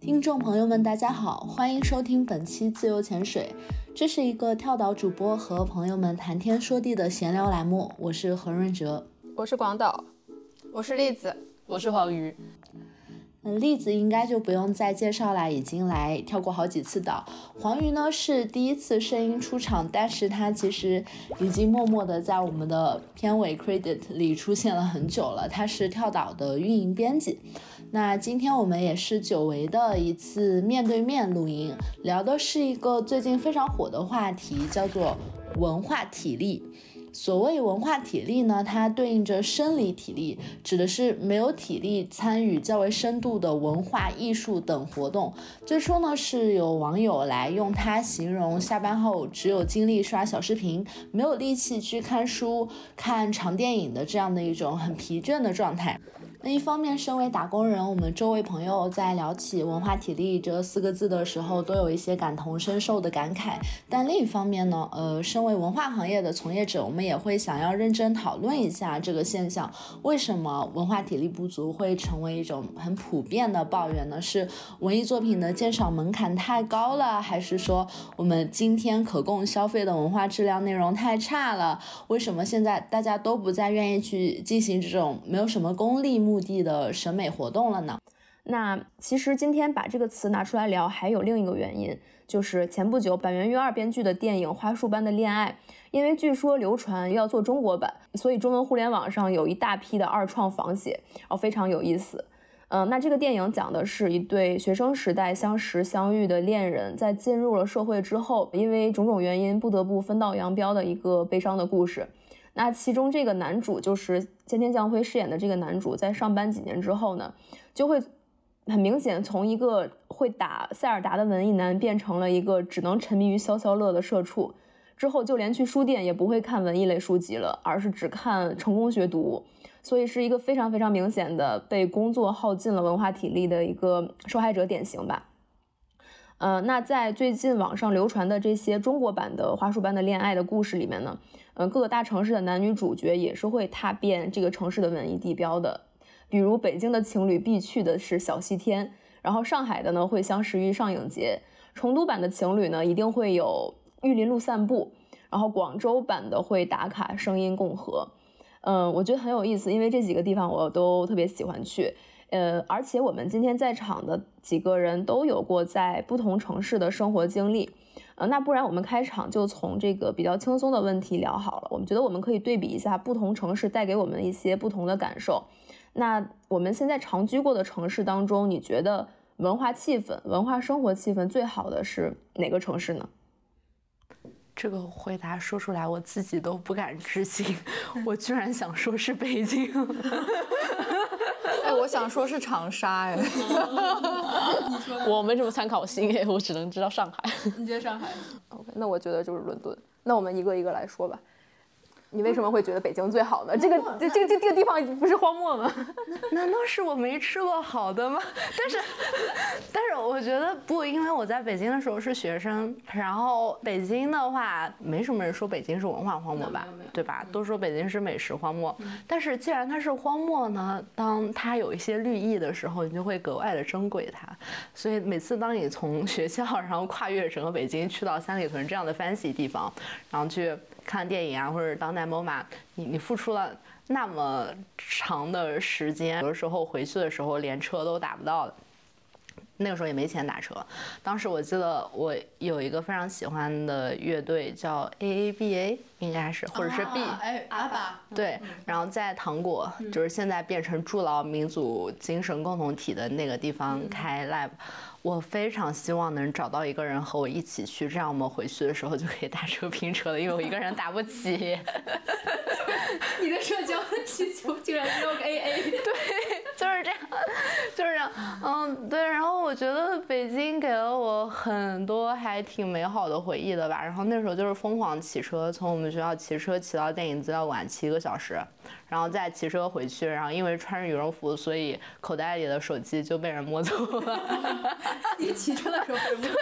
听众朋友们，大家好，欢迎收听本期自由潜水。这是一个跳岛主播和朋友们谈天说地的闲聊栏目。我是何润哲，我是广岛，我是栗子，我是黄鱼。嗯，栗子应该就不用再介绍了，已经来跳过好几次岛。黄鱼呢是第一次声音出场，但是他其实已经默默的在我们的片尾 credit 里出现了很久了。他是跳岛的运营编辑。那今天我们也是久违的一次面对面录音，聊的是一个最近非常火的话题，叫做文化体力。所谓文化体力呢，它对应着生理体力，指的是没有体力参与较为深度的文化艺术等活动。最初呢，是有网友来用它形容下班后只有精力刷小视频，没有力气去看书、看长电影的这样的一种很疲倦的状态。那一方面，身为打工人，我们周围朋友在聊起文化体力这四个字的时候，都有一些感同身受的感慨。但另一方面呢，呃，身为文化行业的从业者，我们也会想要认真讨论一下这个现象：为什么文化体力不足会成为一种很普遍的抱怨呢？是文艺作品的鉴赏门槛太高了，还是说我们今天可供消费的文化质量内容太差了？为什么现在大家都不再愿意去进行这种没有什么功利目？目的的审美活动了呢？那其实今天把这个词拿出来聊，还有另一个原因，就是前不久板垣瑞二编剧的电影《花束般的恋爱》，因为据说流传要做中国版，所以中文互联网上有一大批的二创仿写，然后非常有意思。嗯，那这个电影讲的是一对学生时代相识相遇的恋人，在进入了社会之后，因为种种原因不得不分道扬镳的一个悲伤的故事。那其中这个男主就是千田将辉饰演的这个男主，在上班几年之后呢，就会很明显从一个会打塞尔达的文艺男变成了一个只能沉迷于消消乐的社畜。之后就连去书店也不会看文艺类书籍了，而是只看成功学读。所以是一个非常非常明显的被工作耗尽了文化体力的一个受害者典型吧。呃，那在最近网上流传的这些中国版的花束般的恋爱的故事里面呢？嗯，各个大城市的男女主角也是会踏遍这个城市的文艺地标的，比如北京的情侣必去的是小西天，然后上海的呢会相识于上影节，成都版的情侣呢一定会有玉林路散步，然后广州版的会打卡声音共和。嗯，我觉得很有意思，因为这几个地方我都特别喜欢去。呃，而且我们今天在场的几个人都有过在不同城市的生活经历。呃，那不然我们开场就从这个比较轻松的问题聊好了。我们觉得我们可以对比一下不同城市带给我们一些不同的感受。那我们现在常居过的城市当中，你觉得文化气氛、文化生活气氛最好的是哪个城市呢？这个回答说出来，我自己都不敢置信。我居然想说是北京。哎，我想说是长沙。哎，我没什么参考性哎，我只能知道上海。你觉得上海？OK，那我觉得就是伦敦。那我们一个一个来说吧。你为什么会觉得北京最好呢？这个这这这这个地方不是荒漠吗？难道是我没吃过好的吗？但是但是我觉得不，因为我在北京的时候是学生，然后北京的话没什么人说北京是文化荒漠吧，对吧？都说北京是美食荒漠。但是既然它是荒漠呢，当它有一些绿意的时候，你就会格外的珍贵它。所以每次当你从学校然后跨越整个北京去到三里屯这样的 fancy 地方，然后去。看电影啊，或者当代 MOMA，你你付出了那么长的时间，有的时候回去的时候连车都打不到的。那个时候也没钱打车。当时我记得我有一个非常喜欢的乐队叫 AABA，应该是或者是 B，哎，阿爸。对，然后在糖果，就是现在变成筑牢民族精神共同体的那个地方开 live。我非常希望能找到一个人和我一起去，这样我们回去的时候就可以打车拼车了，因为我一个人打不起。你的社交需求竟然要个 AA？对，就是这样，就是这样。嗯，对。然后我觉得北京给了我很多还挺美好的回忆的吧。然后那时候就是疯狂骑车，从我们学校骑车骑到电影资料馆，骑一个小时。然后再骑车回去，然后因为穿着羽绒服，所以口袋里的手机就被人摸走了。你骑车的时候？对，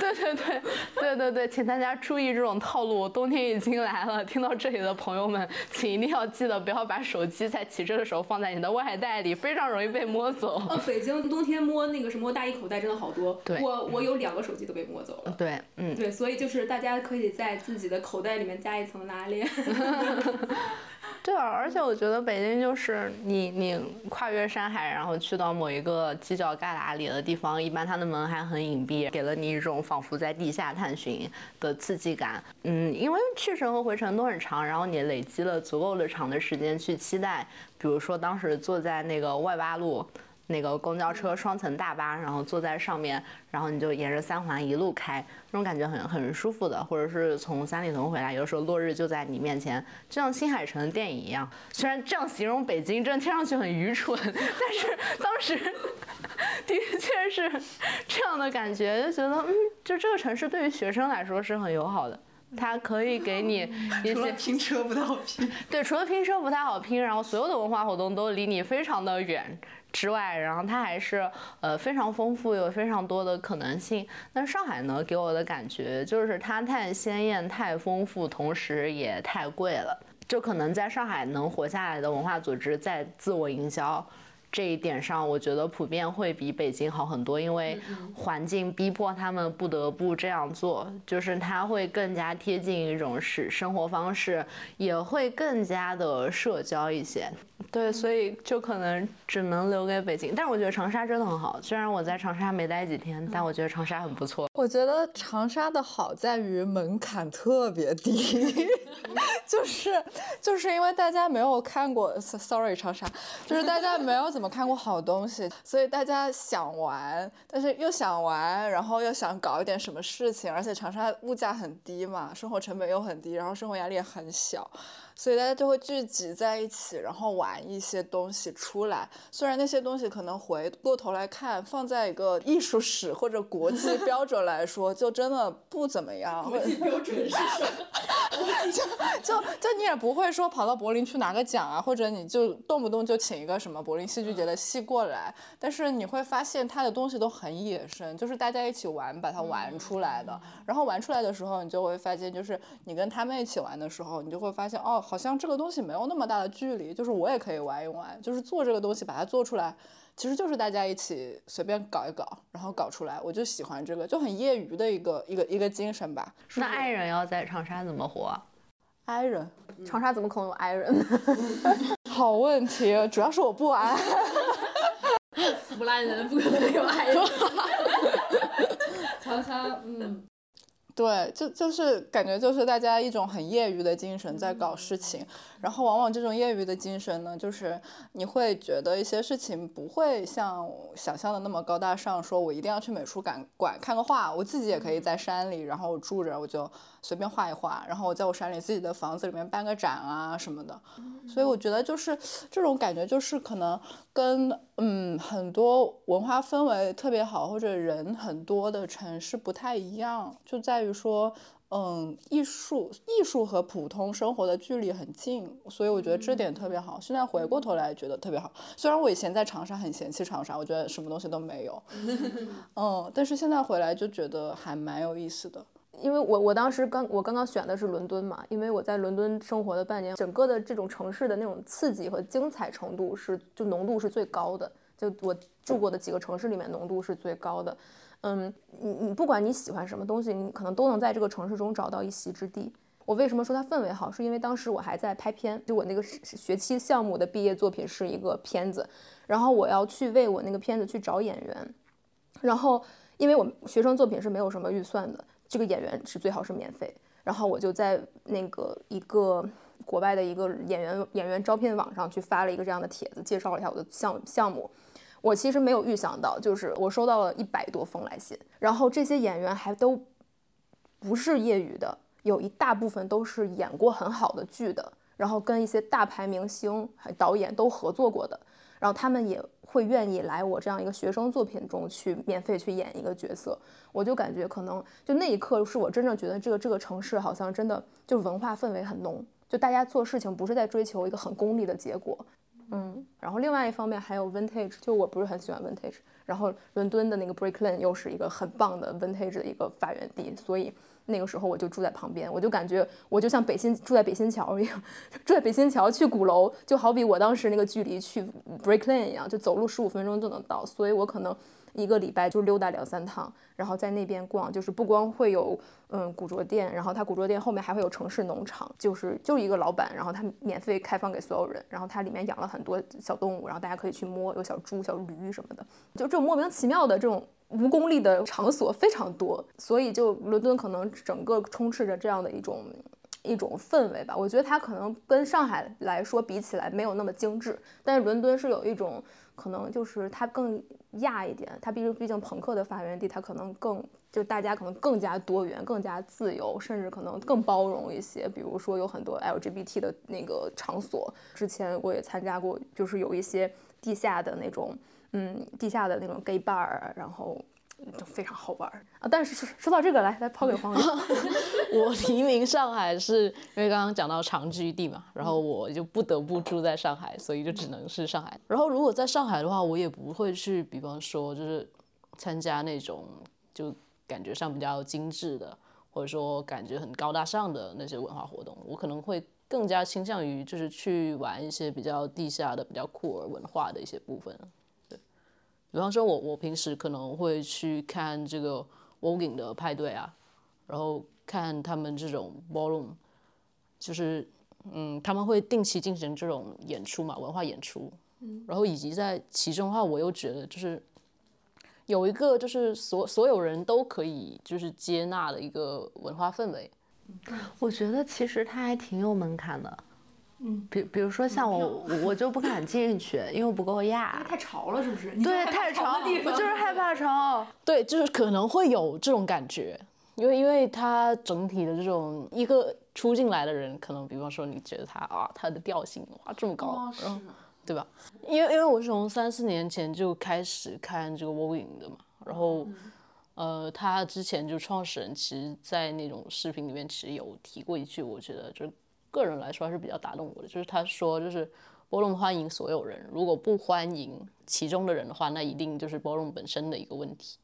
对对对对对对，请大家注意这种套路，冬天已经来了。听到这里的朋友们，请一定要记得不要把手机在骑车的时候放在你的外袋里，非常容易被摸走。哦，北京冬天摸那个什么大衣口袋真的好多，对我我有两个手机都被摸走了。对，嗯，对，所以就是大家可以在自己的口袋里面加一层拉链。对啊，而且我觉得北京就是你你跨越山海，然后去到某一个犄角旮旯里的地方，一般它的门还很隐蔽，给了你一种仿佛在地下探寻的刺激感。嗯，因为去程和回程都很长，然后你累积了足够的长的时间去期待，比如说当时坐在那个外八路。那个公交车双层大巴，然后坐在上面，然后你就沿着三环一路开，那种感觉很很舒服的。或者是从三里屯回来，有的时候落日就在你面前，就像新海诚的电影一样。虽然这样形容北京，真的听上去很愚蠢，但是当时的确是这样的感觉，就觉得嗯，就这个城市对于学生来说是很友好的。它可以给你一些拼车不太好拼，对，除了拼车不太好拼，然后所有的文化活动都离你非常的远之外，然后它还是呃非常丰富，有非常多的可能性。那上海呢，给我的感觉就是它太鲜艳、太丰富，同时也太贵了。就可能在上海能活下来的文化组织在自我营销。这一点上，我觉得普遍会比北京好很多，因为环境逼迫他们不得不这样做，就是它会更加贴近一种是生活方式，也会更加的社交一些。对，所以就可能只能留给北京。但是我觉得长沙真的很好，虽然我在长沙没待几天，但我觉得长沙很不错。我觉得长沙的好在于门槛特别低，就是就是因为大家没有看过，sorry 长沙，就是大家没有怎么看过好东西，所以大家想玩，但是又想玩，然后又想搞一点什么事情，而且长沙物价很低嘛，生活成本又很低，然后生活压力也很小。所以大家就会聚集在一起，然后玩一些东西出来。虽然那些东西可能回过头来看，放在一个艺术史或者国际 标准来说，就真的不怎么样。国际标准是什么？就就你也不会说跑到柏林去拿个奖啊，或者你就动不动就请一个什么柏林戏剧节的戏过来。但是你会发现他的东西都很野生，就是大家一起玩把它玩出来的。然后玩出来的时候，你就会发现，就是你跟他们一起玩的时候，你就会发现哦。好像这个东西没有那么大的距离，就是我也可以玩一玩，就是做这个东西把它做出来，其实就是大家一起随便搞一搞，然后搞出来，我就喜欢这个，就很业余的一个一个一个精神吧。那爱人要在长沙怎么活？爱人，长沙怎么可能有爱人？好问题，主要是我不爱。腐烂人不可能有爱人。长沙，嗯。对，就就是感觉就是大家一种很业余的精神在搞事情，然后往往这种业余的精神呢，就是你会觉得一些事情不会像想象的那么高大上，说我一定要去美术馆馆看个画，我自己也可以在山里，然后我住着我就随便画一画，然后我在我山里自己的房子里面办个展啊什么的，所以我觉得就是这种感觉就是可能跟嗯很多文化氛围特别好或者人很多的城市不太一样，就在。于说，嗯，艺术艺术和普通生活的距离很近，所以我觉得这点特别好。现在回过头来觉得特别好。虽然我以前在长沙很嫌弃长沙，我觉得什么东西都没有，嗯，但是现在回来就觉得还蛮有意思的。因为我我当时刚我刚刚选的是伦敦嘛，因为我在伦敦生活了半年，整个的这种城市的那种刺激和精彩程度是就浓度是最高的，就我住过的几个城市里面浓度是最高的。嗯，你你不管你喜欢什么东西，你可能都能在这个城市中找到一席之地。我为什么说它氛围好？是因为当时我还在拍片，就我那个学期项目的毕业作品是一个片子，然后我要去为我那个片子去找演员，然后因为我学生作品是没有什么预算的，这个演员是最好是免费，然后我就在那个一个国外的一个演员演员招聘网上去发了一个这样的帖子，介绍了一下我的项项目。我其实没有预想到，就是我收到了一百多封来信，然后这些演员还都不是业余的，有一大部分都是演过很好的剧的，然后跟一些大牌明星、导演都合作过的，然后他们也会愿意来我这样一个学生作品中去免费去演一个角色，我就感觉可能就那一刻是我真正觉得这个这个城市好像真的就文化氛围很浓，就大家做事情不是在追求一个很功利的结果。嗯，然后另外一方面还有 vintage，就我不是很喜欢 vintage。然后伦敦的那个 Brick Lane 又是一个很棒的 vintage 的一个发源地，所以那个时候我就住在旁边，我就感觉我就像北新住在北新桥一样，住在北新桥去鼓楼，就好比我当时那个距离去 Brick Lane 一样，就走路十五分钟就能到，所以我可能。一个礼拜就溜达两三趟，然后在那边逛，就是不光会有嗯古着店，然后它古着店后面还会有城市农场，就是就一个老板，然后他免费开放给所有人，然后它里面养了很多小动物，然后大家可以去摸，有小猪、小驴什么的，就这种莫名其妙的这种无功利的场所非常多，所以就伦敦可能整个充斥着这样的一种一种氛围吧。我觉得它可能跟上海来说比起来没有那么精致，但是伦敦是有一种。可能就是它更亚一点，它毕竟毕竟朋克的发源地，它可能更就大家可能更加多元、更加自由，甚至可能更包容一些。比如说有很多 LGBT 的那个场所，之前我也参加过，就是有一些地下的那种，嗯，地下的那种 gay bar，然后。就非常好玩啊！但是说到这个，来来抛给黄宇。我 提名上海是因为刚刚讲到长居地嘛，然后我就不得不住在上海，所以就只能是上海。然后如果在上海的话，我也不会去，比方说就是参加那种就感觉上比较精致的，或者说感觉很高大上的那些文化活动。我可能会更加倾向于就是去玩一些比较地下的、比较酷儿文化的一些部分。对比方说，我我平时可能会去看这个 voguing 的派对啊，然后看他们这种 ballroom，就是嗯，他们会定期进行这种演出嘛，文化演出，然后以及在其中的话，我又觉得就是有一个就是所所有人都可以就是接纳的一个文化氛围。我觉得其实它还挺有门槛的。嗯，比比如说像我，我就不敢进去，因为我不够亚。太潮了，是不是？对，太潮，我就是害怕潮。对，就是可能会有这种感觉，因为因为他整体的这种一个出进来的人，可能比方说你觉得他啊，他的调性哇这么高，然后对吧？因为因为我是从三四年前就开始看这个 voguing 的嘛，然后呃，他之前就创始人其实，在那种视频里面其实有提过一句，我觉得就是。个人来说还是比较打动我的，就是他说，就是波隆欢迎所有人，如果不欢迎其中的人的话，那一定就是波隆本身的一个问题。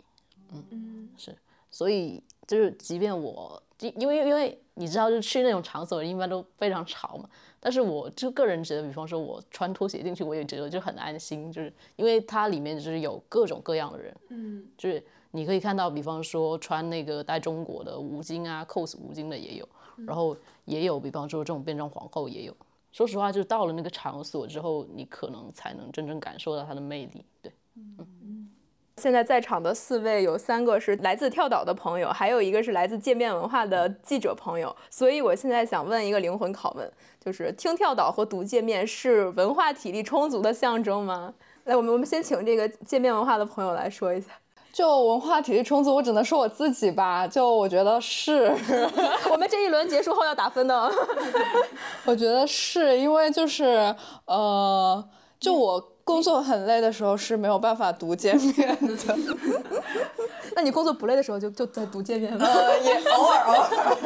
嗯，是，所以就是即便我，因为因为你知道，就去那种场所一般都非常吵嘛，但是我就个人觉得，比方说我穿拖鞋进去，我也觉得就很安心，就是因为它里面就是有各种各样的人，嗯，就是你可以看到，比方说穿那个带中国的吴京啊，cos 吴京的也有。然后也有，比方说这种变装皇后也有。说实话，就到了那个场所之后，你可能才能真正感受到它的魅力。对，嗯。现在在场的四位有三个是来自跳岛的朋友，还有一个是来自界面文化的记者朋友。所以我现在想问一个灵魂拷问，就是听跳岛和读界面是文化体力充足的象征吗？来，我们我们先请这个界面文化的朋友来说一下。就文化体力充足，我只能说我自己吧。就我觉得是，我们这一轮结束后要打分的。我觉得是因为就是呃，就我工作很累的时候是没有办法读界面的。那你工作不累的时候就就在读界面吗？也偶尔偶尔。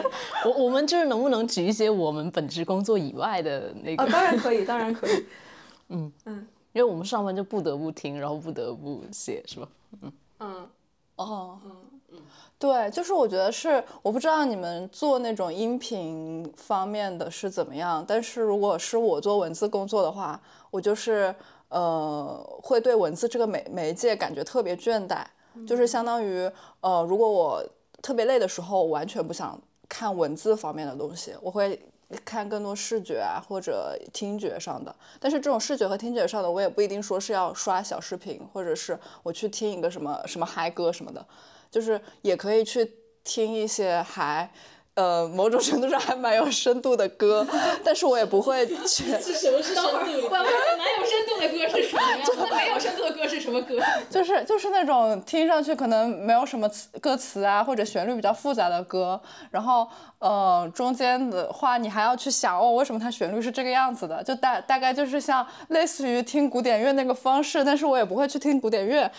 我我们就是能不能举一些我们本职工作以外的那个？当然可以，当然可以。嗯嗯，因为我们上班就不得不听，然后不得不写，是吧？嗯。嗯，哦，嗯嗯，对，就是我觉得是，我不知道你们做那种音频方面的是怎么样，但是如果是我做文字工作的话，我就是呃，会对文字这个媒媒介感觉特别倦怠，就是相当于呃，如果我特别累的时候，完全不想看文字方面的东西，我会。看更多视觉啊，或者听觉上的，但是这种视觉和听觉上的，我也不一定说是要刷小视频，或者是我去听一个什么什么嗨歌什么的，就是也可以去听一些还。呃，某种程度上还蛮有深度的歌，但是我也不会去。是什么是深度？蛮有深度的歌是什么呀？那没有深度的歌是什么歌？就是就是那种听上去可能没有什么词歌词啊，或者旋律比较复杂的歌，然后呃中间的话你还要去想哦，为什么它旋律是这个样子的？就大大概就是像类似于听古典乐那个方式，但是我也不会去听古典乐，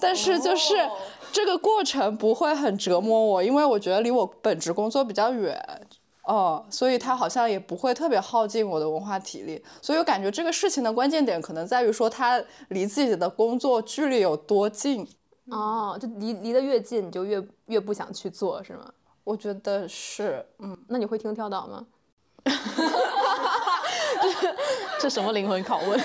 但是就是。这个过程不会很折磨我，因为我觉得离我本职工作比较远，哦，所以它好像也不会特别耗尽我的文化体力，所以我感觉这个事情的关键点可能在于说它离自己的工作距离有多近。哦，就离离得越近，你就越越不想去做，是吗？我觉得是，嗯，那你会听跳岛吗？这什么灵魂拷问？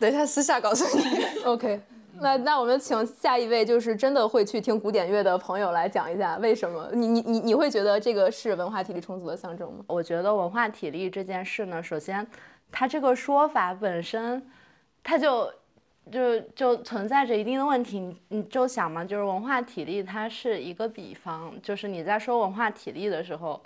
等一下私下告诉你。OK，那那我们请下一位就是真的会去听古典乐的朋友来讲一下为什么你你你你会觉得这个是文化体力充足的象征吗？我觉得文化体力这件事呢，首先，它这个说法本身，它就就就存在着一定的问题。你就想嘛，就是文化体力它是一个比方，就是你在说文化体力的时候。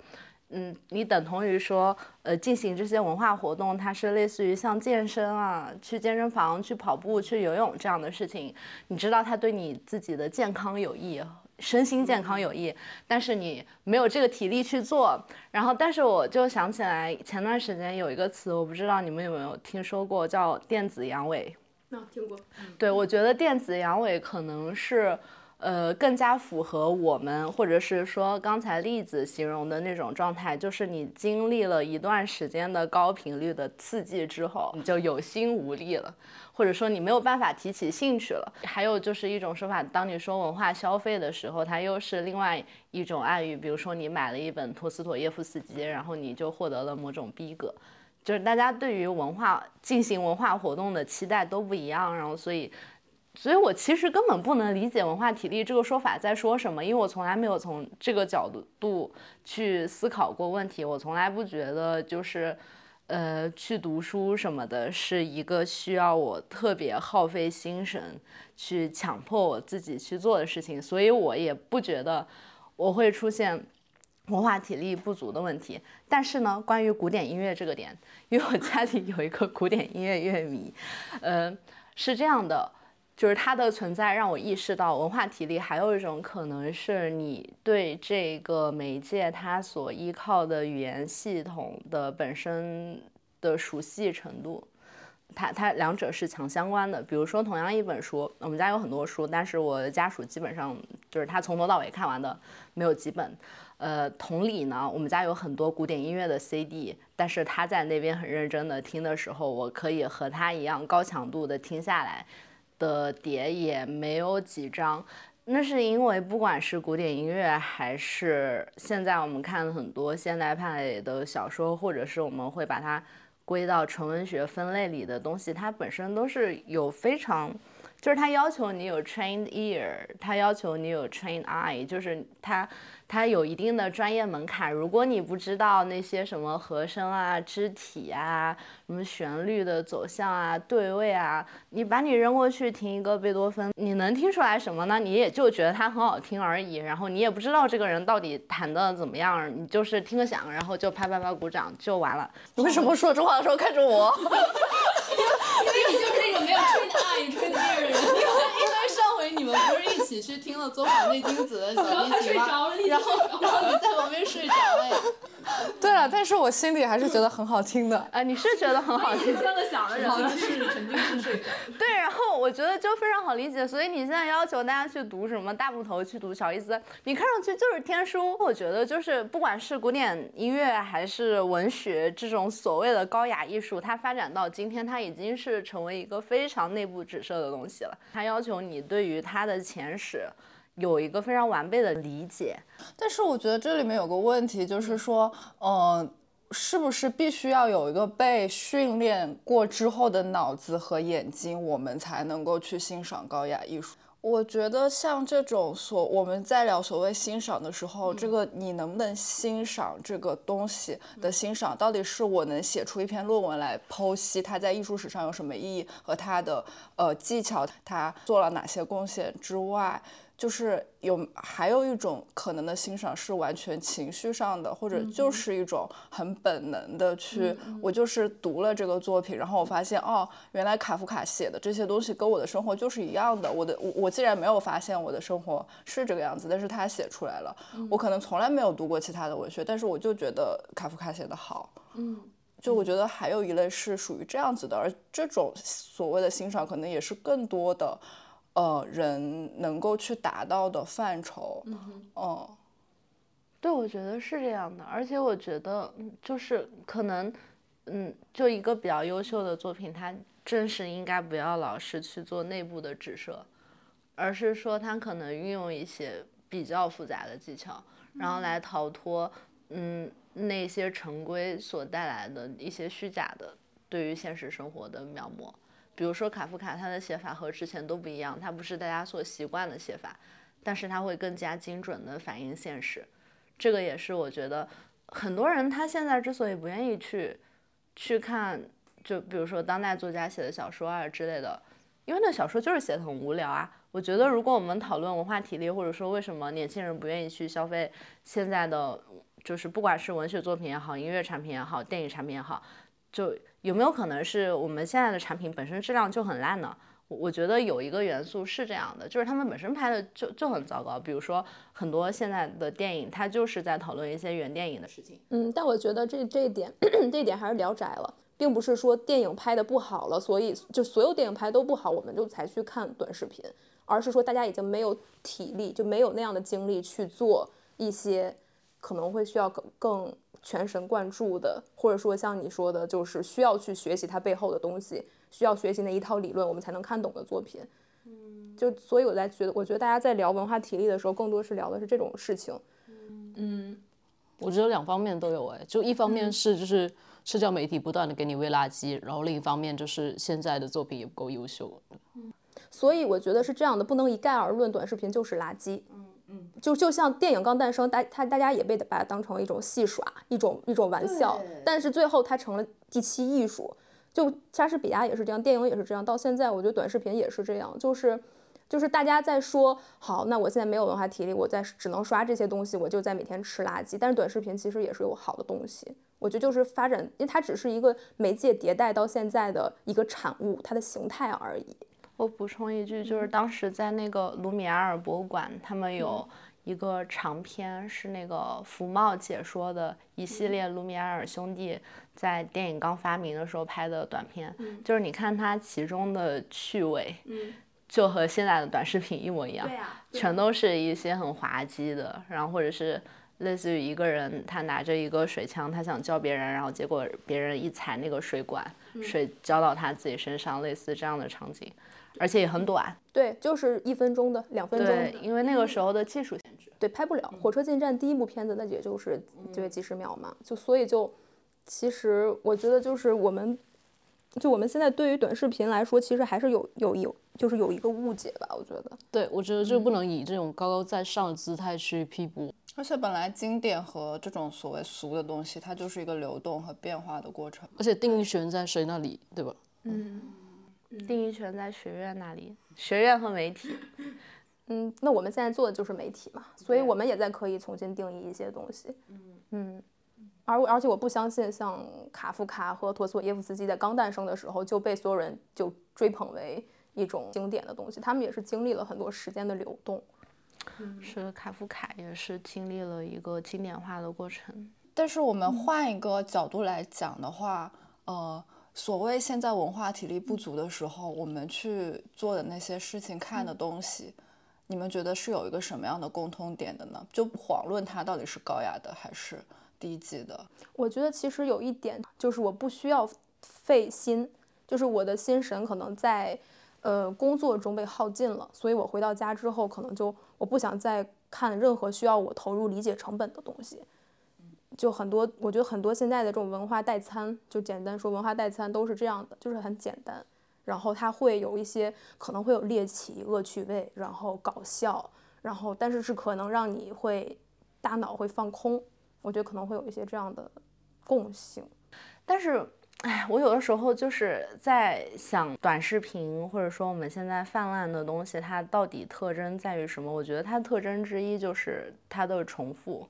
嗯，你等同于说，呃，进行这些文化活动，它是类似于像健身啊，去健身房、去跑步、去游泳这样的事情。你知道它对你自己的健康有益，身心健康有益，但是你没有这个体力去做。然后，但是我就想起来，前段时间有一个词，我不知道你们有没有听说过，叫电子阳痿。那、听过。对，我觉得电子阳痿可能是。呃，更加符合我们，或者是说刚才例子形容的那种状态，就是你经历了一段时间的高频率的刺激之后，你就有心无力了，或者说你没有办法提起兴趣了。还有就是一种说法，当你说文化消费的时候，它又是另外一种暗喻，比如说你买了一本托斯妥耶夫斯基，然后你就获得了某种逼格，就是大家对于文化进行文化活动的期待都不一样，然后所以。所以我其实根本不能理解文化体力这个说法在说什么，因为我从来没有从这个角度去思考过问题。我从来不觉得就是，呃，去读书什么的是一个需要我特别耗费心神去强迫我自己去做的事情，所以我也不觉得我会出现文化体力不足的问题。但是呢，关于古典音乐这个点，因为我家里有一个古典音乐乐迷，呃，是这样的。就是它的存在让我意识到，文化体力还有一种可能是你对这个媒介它所依靠的语言系统的本身的熟悉程度，它它两者是强相关的。比如说，同样一本书，我们家有很多书，但是我的家属基本上就是他从头到尾看完的没有几本。呃，同理呢，我们家有很多古典音乐的 CD，但是他在那边很认真的听的时候，我可以和他一样高强度的听下来。的碟也没有几张，那是因为不管是古典音乐，还是现在我们看很多现代派的小说，或者是我们会把它归到纯文学分类里的东西，它本身都是有非常，就是它要求你有 trained ear，它要求你有 trained eye，就是它。它有一定的专业门槛，如果你不知道那些什么和声啊、肢体啊、什么旋律的走向啊、对位啊，你把你扔过去听一个贝多芬，你能听出来什么呢？你也就觉得它很好听而已，然后你也不知道这个人到底弹的怎么样，你就是听个响，然后就啪啪啪鼓掌就完了。你为什么说这话的时候看着我？Calgary. 起去听了佐法内金子的小着了，然后然后你在旁边睡着了呀。对了，但是我心里还是觉得很好听的。啊，你是觉得很好听？听了响的人好像是肯定是睡着。对，然后我觉得就非常好理解，所以你现在要求大家去读什么大部头，去读小意思，你看上去就是天书。我觉得就是不管是古典音乐还是文学这种所谓的高雅艺术，它发展到今天，它已经是成为一个非常内部指涉的东西了。它要求你对于它的前史有一个非常完备的理解。但是我觉得这里面有个问题，就是说，呃，是不是必须要有一个被训练过之后的脑子和眼睛，我们才能够去欣赏高雅艺术？我觉得像这种所我们在聊所谓欣赏的时候，这个你能不能欣赏这个东西的欣赏，到底是我能写出一篇论文来剖析它在艺术史上有什么意义和它的呃技巧，它做了哪些贡献之外，就是有还有一种可能的欣赏是完全情绪上的，或者就是一种很本能的去，我就是读了这个作品，然后我发现哦，原来卡夫卡写的这些东西跟我的生活就是一样的。我的我我既然没有发现我的生活是这个样子，但是他写出来了，我可能从来没有读过其他的文学，但是我就觉得卡夫卡写的好。嗯，就我觉得还有一类是属于这样子的，而这种所谓的欣赏，可能也是更多的。呃，人能够去达到的范畴，嗯，对，我觉得是这样的，而且我觉得就是可能，嗯，就一个比较优秀的作品，它正是应该不要老是去做内部的指涉，而是说它可能运用一些比较复杂的技巧，然后来逃脱，嗯，那些成规所带来的一些虚假的对于现实生活的描摹。比如说卡夫卡，他的写法和之前都不一样，他不是大家所习惯的写法，但是他会更加精准的反映现实。这个也是我觉得很多人他现在之所以不愿意去去看，就比如说当代作家写的小说啊之类的，因为那小说就是写的很无聊啊。我觉得如果我们讨论文化体力，或者说为什么年轻人不愿意去消费现在的，就是不管是文学作品也好，音乐产品也好，电影产品也好，就有没有可能是我们现在的产品本身质量就很烂呢？我我觉得有一个元素是这样的，就是他们本身拍的就就很糟糕。比如说很多现在的电影，它就是在讨论一些原电影的事情。嗯，但我觉得这这一点，这一点还是聊窄了，并不是说电影拍的不好了，所以就所有电影拍都不好，我们就才去看短视频，而是说大家已经没有体力，就没有那样的精力去做一些可能会需要更更全神贯注的，或者说像你说的，就是需要去学习它背后的东西。需要学习那一套理论，我们才能看懂的作品。嗯，就所以我在觉得，我觉得大家在聊文化体力的时候，更多是聊的是这种事情。嗯，我觉得两方面都有哎，就一方面是就是社交媒体不断的给你喂垃圾，然后另一方面就是现在的作品也不够优秀。嗯，所以我觉得是这样的，不能一概而论，短视频就是垃圾。嗯嗯，就就像电影刚诞生，大他大家也被把它当成一种戏耍，一种一种玩笑，但是最后它成了第七艺术。就莎士比亚也是这样，电影也是这样，到现在我觉得短视频也是这样，就是就是大家在说好，那我现在没有文化体力，我在只能刷这些东西，我就在每天吃垃圾。但是短视频其实也是有好的东西，我觉得就是发展，因为它只是一个媒介迭代到现在的一个产物，它的形态而已。我补充一句，就是当时在那个卢米埃尔博物馆，他们有。一个长篇是那个福茂解说的一系列卢米埃尔兄弟在电影刚发明的时候拍的短片，就是你看它其中的趣味，就和现在的短视频一模一样，全都是一些很滑稽的，然后或者是类似于一个人他拿着一个水枪，他想叫别人，然后结果别人一踩那个水管，水浇到他自己身上，类似这样的场景。而且也很短，对，就是一分钟的、两分钟的，因为那个时候的技术限制，对，拍不了。火车进站第一部片子，那也就是就几十秒嘛，就所以就，其实我觉得就是我们，就我们现在对于短视频来说，其实还是有有有，就是有一个误解吧，我觉得。对，我觉得就不能以这种高高在上的姿态去批驳。而且本来经典和这种所谓俗的东西，它就是一个流动和变化的过程。而且定义权在谁那里，对吧？嗯。定义权在学院那里，学院和媒体。嗯，那我们现在做的就是媒体嘛，所以我们也在可以重新定义一些东西。嗯嗯，而而且我不相信像卡夫卡和陀思妥耶夫斯基在刚诞生的时候就被所有人就追捧为一种经典的东西，他们也是经历了很多时间的流动。是卡夫卡也是经历了一个经典化的过程。但是我们换一个角度来讲的话，呃。所谓现在文化体力不足的时候，我们去做的那些事情、看的东西，你们觉得是有一个什么样的共通点的呢？就遑论它到底是高雅的还是低级的。我觉得其实有一点就是我不需要费心，就是我的心神可能在呃工作中被耗尽了，所以我回到家之后可能就我不想再看任何需要我投入理解成本的东西。就很多，我觉得很多现在的这种文化代餐，就简单说文化代餐都是这样的，就是很简单，然后它会有一些可能会有猎奇、恶趣味，然后搞笑，然后但是是可能让你会大脑会放空，我觉得可能会有一些这样的共性。但是，哎，我有的时候就是在想短视频，或者说我们现在泛滥的东西，它到底特征在于什么？我觉得它的特征之一就是它的重复。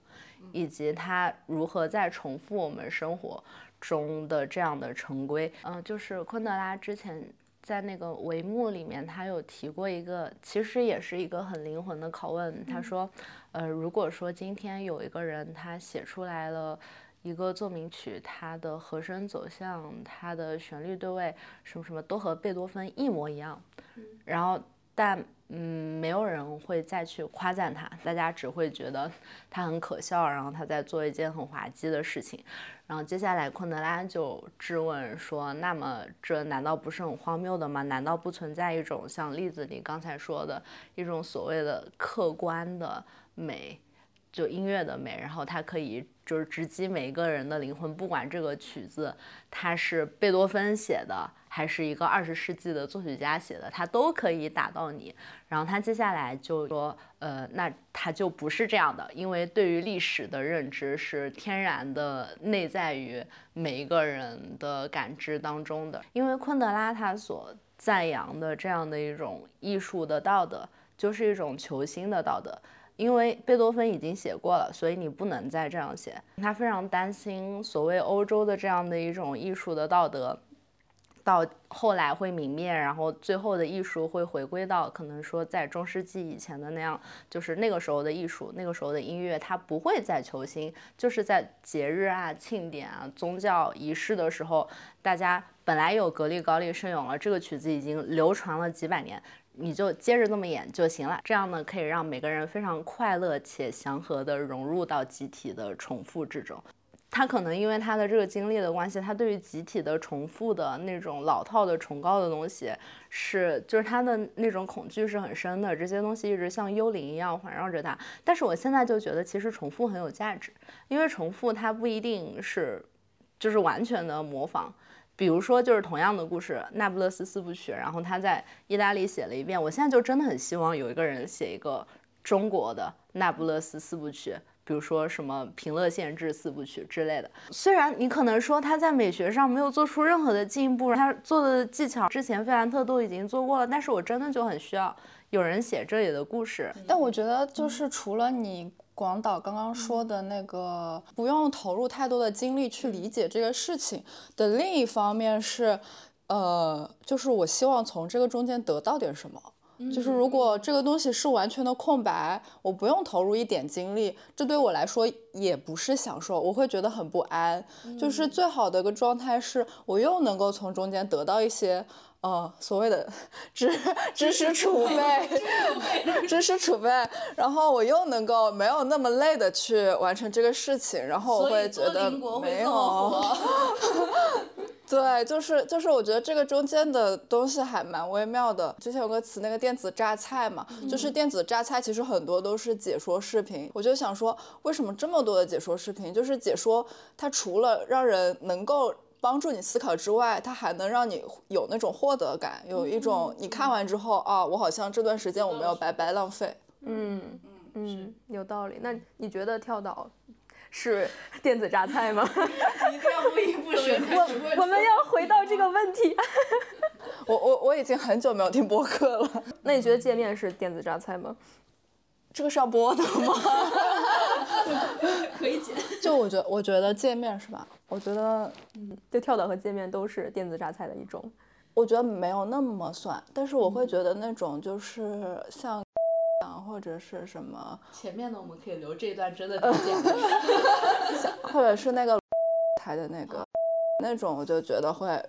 以及它如何在重复我们生活中的这样的成规，嗯，就是昆德拉之前在那个帷幕里面，他有提过一个，其实也是一个很灵魂的拷问。他说，呃，如果说今天有一个人他写出来了一个奏鸣曲，它的和声走向、它的旋律对位什么什么都和贝多芬一模一样，然后但嗯，没有人会再去夸赞他，大家只会觉得 他很可笑，然后他在做一件很滑稽的事情。然后接下来昆德拉就质问说：“那么这难道不是很荒谬的吗？难道不存在一种像例子里刚才说的一种所谓的客观的美，就音乐的美？然后它可以就是直击每一个人的灵魂，不管这个曲子它是贝多芬写的。”还是一个二十世纪的作曲家写的，他都可以打到你。然后他接下来就说，呃，那他就不是这样的，因为对于历史的认知是天然的内在于每一个人的感知当中的。因为昆德拉他所赞扬的这样的一种艺术的道德，就是一种求新的道德。因为贝多芬已经写过了，所以你不能再这样写。他非常担心所谓欧洲的这样的一种艺术的道德。到后来会泯灭，然后最后的艺术会回归到可能说在中世纪以前的那样，就是那个时候的艺术，那个时候的音乐，它不会再求新，就是在节日啊、庆典啊、宗教仪式的时候，大家本来有格力高丽圣咏了，这个曲子已经流传了几百年，你就接着这么演就行了，这样呢可以让每个人非常快乐且祥和的融入到集体的重复之中。他可能因为他的这个经历的关系，他对于集体的重复的那种老套的崇高的东西，是就是他的那种恐惧是很深的。这些东西一直像幽灵一样环绕着他。但是我现在就觉得，其实重复很有价值，因为重复它不一定是就是完全的模仿。比如说，就是同样的故事，《那不勒斯四部曲》，然后他在意大利写了一遍。我现在就真的很希望有一个人写一个中国的《那不勒斯四部曲》。比如说什么平乐县志四部曲之类的，虽然你可能说他在美学上没有做出任何的进步，他做的技巧之前费兰特都已经做过了，但是我真的就很需要有人写这里的故事。但我觉得就是除了你广岛刚刚说的那个不用投入太多的精力去理解这个事情的另一方面是，呃，就是我希望从这个中间得到点什么。就是如果这个东西是完全的空白，我不用投入一点精力，这对我来说也不是享受，我会觉得很不安。就是最好的一个状态是，我又能够从中间得到一些，呃，所谓的知 知识储备，知识储备，然后我又能够没有那么累的去完成这个事情，然后我会觉得没有。对，就是就是，我觉得这个中间的东西还蛮微妙的。之前有个词，那个电子榨菜嘛，就是电子榨菜，其实很多都是解说视频。我就想说，为什么这么多的解说视频？就是解说它除了让人能够帮助你思考之外，它还能让你有那种获得感，有一种你看完之后啊，我好像这段时间我没有白白浪费。嗯嗯，有道理。那你觉得跳岛？是电子榨菜吗？一定要不一不学。我我们要回到这个问题。我我我已经很久没有听播客了。那你觉得界面是电子榨菜吗？这个是要播的吗？可以剪。就我觉得，我觉得界面是吧？我觉得，嗯，对，跳岛和界面都是电子榨菜的一种。我觉得没有那么算，但是我会觉得那种就是像。或者是什么？前面的，我们可以留这一段真的很简单。或者是那个台的那个那种，我就觉得会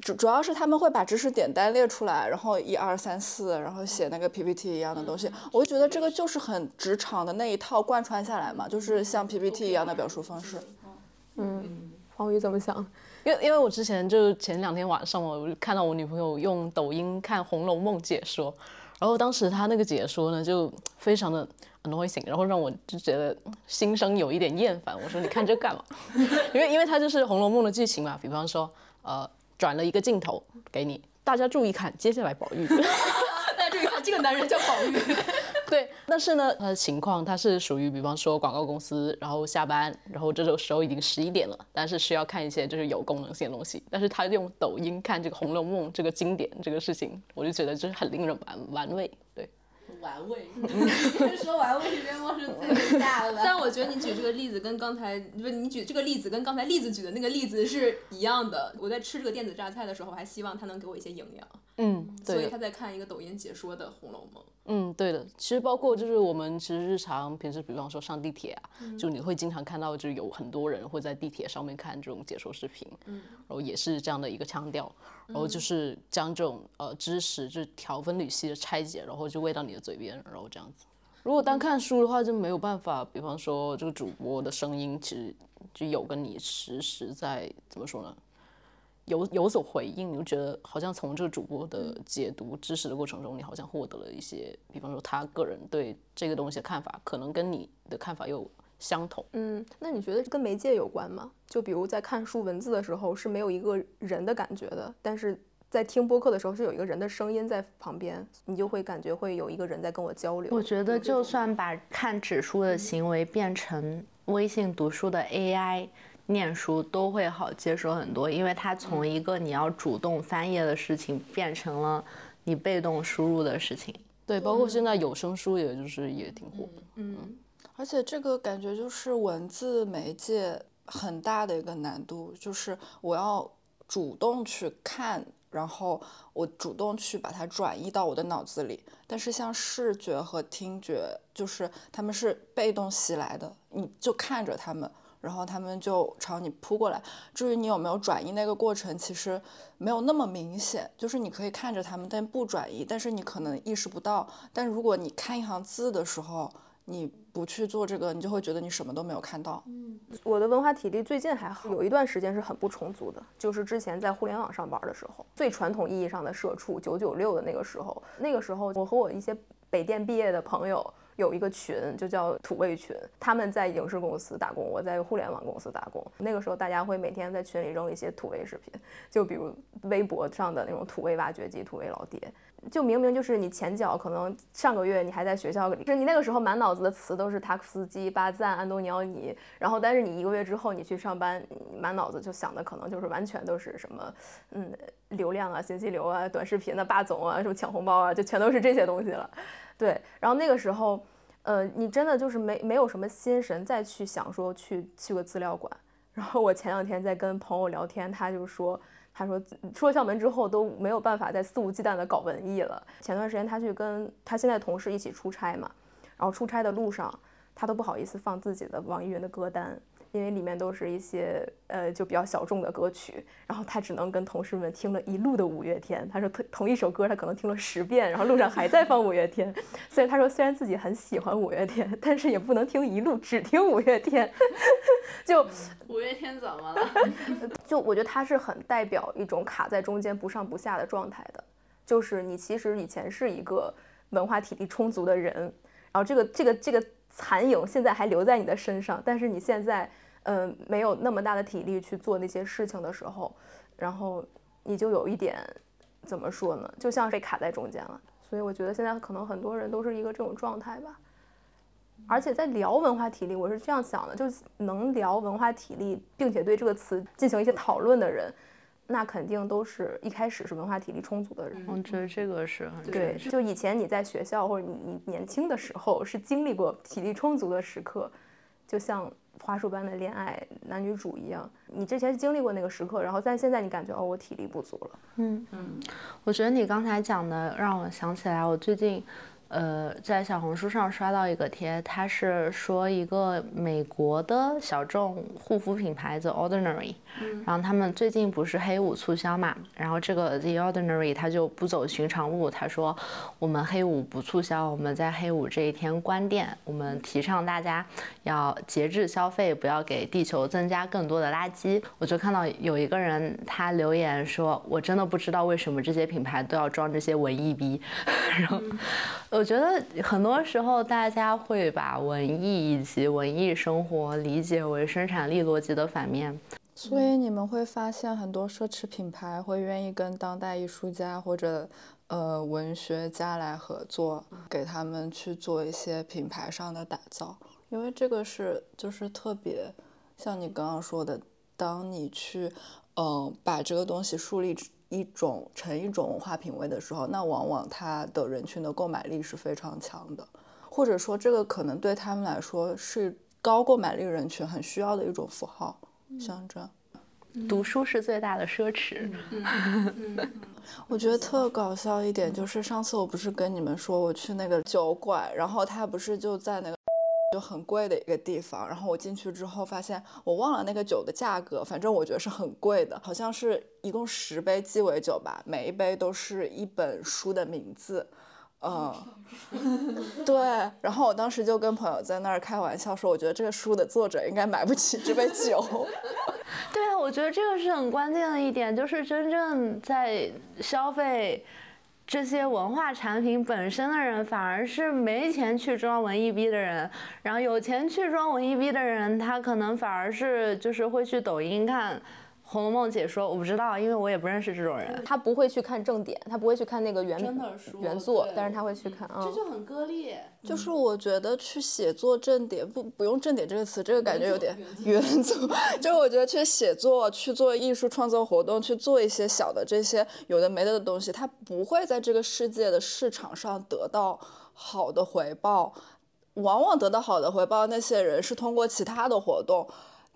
主主要是他们会把知识点单列出来，然后一二三四，然后写那个 PPT 一样的东西。我就觉得这个就是很职场的那一套贯穿下来嘛，就是像 PPT 一样的表述方式。嗯，黄宇怎么想？因为因为我之前就前两天晚上我看到我女朋友用抖音看《红楼梦》解说。然后当时她那个解说呢，就非常的 annoying，然后让我就觉得心生有一点厌烦。我说你看这干嘛？因为因为他就是《红楼梦》的剧情嘛，比方说呃转了一个镜头给你，大家注意看，接下来宝玉。大家注意看，这个男人叫宝玉。对，但是呢，他的情况他是属于，比方说广告公司，然后下班，然后这个时候已经十一点了，但是需要看一些就是有功能性的东西。但是他用抖音看这个《红楼梦》这个经典这个事情，我就觉得就是很令人玩玩味。对，玩味。说玩味，边梦是最大的。但我觉得你举这个例子跟刚才不是你举这个例子跟刚才例子举的那个例子是一样的。我在吃这个电子榨菜的时候，我还希望它能给我一些营养。嗯，所以他在看一个抖音解说的《红楼梦》。嗯，对的。其实包括就是我们其实日常平时，比方说上地铁啊，就你会经常看到，就有很多人会在地铁上面看这种解说视频，嗯，然后也是这样的一个腔调，然后就是将这种呃知识就条分缕析的拆解，然后就喂到你的嘴边，然后这样子。如果单看书的话，就没有办法，比方说这个主播的声音，其实就有跟你实时在怎么说呢？有有所回应，你就觉得好像从这个主播的解读知识的过程中，你好像获得了一些，比方说他个人对这个东西的看法，可能跟你的看法又相同。嗯，那你觉得跟媒介有关吗？就比如在看书文字的时候是没有一个人的感觉的，但是在听播客的时候是有一个人的声音在旁边，你就会感觉会有一个人在跟我交流。我觉得就算把看纸书的行为变成微信读书的 AI。念书都会好接受很多，因为它从一个你要主动翻页的事情变成了你被动输入的事情。对，包括现在有声书，也就是也挺火的。嗯，而且这个感觉就是文字媒介很大的一个难度，就是我要主动去看，然后我主动去把它转移到我的脑子里。但是像视觉和听觉，就是他们是被动袭来的，你就看着他们。然后他们就朝你扑过来。至于你有没有转移那个过程，其实没有那么明显。就是你可以看着他们，但不转移，但是你可能意识不到。但如果你看一行字的时候，你不去做这个，你就会觉得你什么都没有看到。嗯，我的文化体力最近还好，有一段时间是很不充足的，就是之前在互联网上班的时候，最传统意义上的社畜九九六的那个时候。那个时候，我和我一些北电毕业的朋友。有一个群，就叫土味群，他们在影视公司打工，我在互联网公司打工。那个时候，大家会每天在群里扔一些土味视频，就比如微博上的那种土味挖掘机、土味老爹。就明明就是你前脚可能上个月你还在学校里，就你那个时候满脑子的词都是塔克斯基、巴赞、安东尼奥尼，然后但是你一个月之后你去上班，满脑子就想的可能就是完全都是什么，嗯，流量啊、信息流啊、短视频的霸总啊、什么抢红包啊，就全都是这些东西了。对，然后那个时候，呃，你真的就是没没有什么心神再去想说去去个资料馆。然后我前两天在跟朋友聊天，他就说，他说出了校门之后都没有办法再肆无忌惮的搞文艺了。前段时间他去跟他现在同事一起出差嘛，然后出差的路上，他都不好意思放自己的网易云的歌单。因为里面都是一些呃就比较小众的歌曲，然后他只能跟同事们听了一路的五月天。他说同同一首歌他可能听了十遍，然后路上还在放五月天。所以他说虽然自己很喜欢五月天，但是也不能听一路只听五月天。就 五月天怎么了？就我觉得他是很代表一种卡在中间不上不下的状态的。就是你其实以前是一个文化体力充足的人，然后这个这个这个。残影现在还留在你的身上，但是你现在，嗯，没有那么大的体力去做那些事情的时候，然后你就有一点，怎么说呢？就像被卡在中间了。所以我觉得现在可能很多人都是一个这种状态吧。而且在聊文化体力，我是这样想的，就是能聊文化体力，并且对这个词进行一些讨论的人。那肯定都是一开始是文化体力充足的人，我觉得这个是很对。就以前你在学校或者你你年轻的时候是经历过体力充足的时刻，就像花束般的恋爱男女主一样，你之前是经历过那个时刻，然后但现在你感觉哦我体力不足了。嗯嗯，我觉得你刚才讲的让我想起来，我最近。呃，在小红书上刷到一个贴，他是说一个美国的小众护肤品牌 The Ordinary，然后他们最近不是黑五促销嘛，然后这个 The Ordinary 他就不走寻常路，他说我们黑五不促销，我们在黑五这一天关店，我们提倡大家要节制消费，不要给地球增加更多的垃圾。我就看到有一个人他留言说，我真的不知道为什么这些品牌都要装这些文艺逼，然后。我觉得很多时候大家会把文艺以及文艺生活理解为生产力逻辑的反面，所以你们会发现很多奢侈品牌会愿意跟当代艺术家或者呃文学家来合作，给他们去做一些品牌上的打造，因为这个是就是特别像你刚刚说的，当你去嗯把这个东西树立。一种成一种文化品味的时候，那往往它的人群的购买力是非常强的，或者说这个可能对他们来说是高购买力人群很需要的一种符号象征。读书是最大的奢侈。我觉得特搞笑一点就是上次我不是跟你们说我去那个酒馆，然后他不是就在那个就很贵的一个地方，然后我进去之后发现我忘了那个酒的价格，反正我觉得是很贵的，好像是一共十杯鸡尾酒吧，每一杯都是一本书的名字。嗯，对，然后我当时就跟朋友在那儿开玩笑说，我觉得这个书的作者应该买不起这杯酒。对啊，我觉得这个是很关键的一点，就是真正在消费这些文化产品本身的人，反而是没钱去装文艺逼的人，然后有钱去装文艺逼的人，他可能反而是就是会去抖音看。《红楼梦》解说我不知道，因为我也不认识这种人。他不会去看正典，他不会去看那个原原作，但是他会去看。这就很割裂。就是我觉得去写作正典不不用正典这个词，这个感觉有点原作。就是我觉得去写作、去做艺术创作活动、去做一些小的这些有的没的的东西，他不会在这个世界的市场上得到好的回报。往往得到好的回报那些人是通过其他的活动。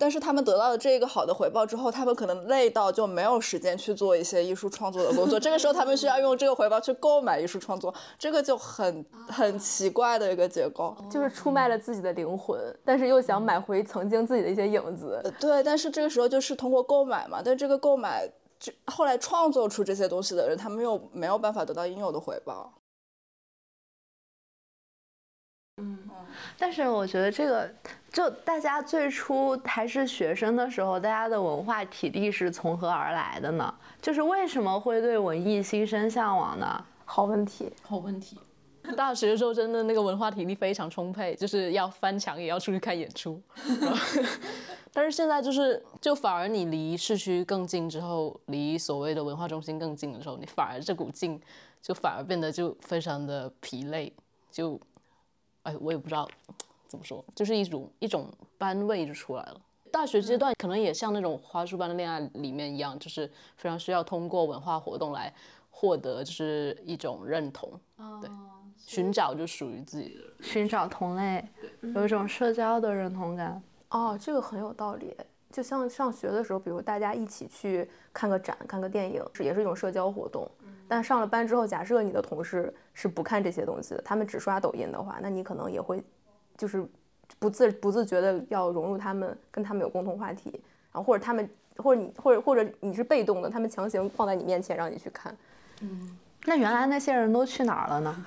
但是他们得到了这个好的回报之后，他们可能累到就没有时间去做一些艺术创作的工作。这个时候，他们需要用这个回报去购买艺术创作，这个就很很奇怪的一个结构，就是出卖了自己的灵魂，但是又想买回曾经自己的一些影子。对，但是这个时候就是通过购买嘛，但这个购买就后来创作出这些东西的人，他们又没有办法得到应有的回报。嗯，但是我觉得这个。就大家最初还是学生的时候，大家的文化体力是从何而来的呢？就是为什么会对文艺心生向往呢？好问题，好问题。大学的时候真的那个文化体力非常充沛，就是要翻墙也要出去看演出。但是现在就是，就反而你离市区更近之后，离所谓的文化中心更近的时候，你反而这股劲就反而变得就非常的疲累。就，哎，我也不知道。怎么说，就是一种一种班味就出来了。大学阶段可能也像那种花束般的恋爱里面一样，就是非常需要通过文化活动来获得，就是一种认同，对，寻找就属于自己的，寻找同类，有一种社交的认同感。哦，这个很有道理。就像上学的时候，比如大家一起去看个展、看个电影，是也是一种社交活动。但上了班之后，假设你的同事是不看这些东西的，他们只刷抖音的话，那你可能也会。就是不自不自觉的要融入他们，跟他们有共同话题，然后或者他们或者你或者或者你是被动的，他们强行放在你面前让你去看。嗯，那原来那些人都去哪儿了呢？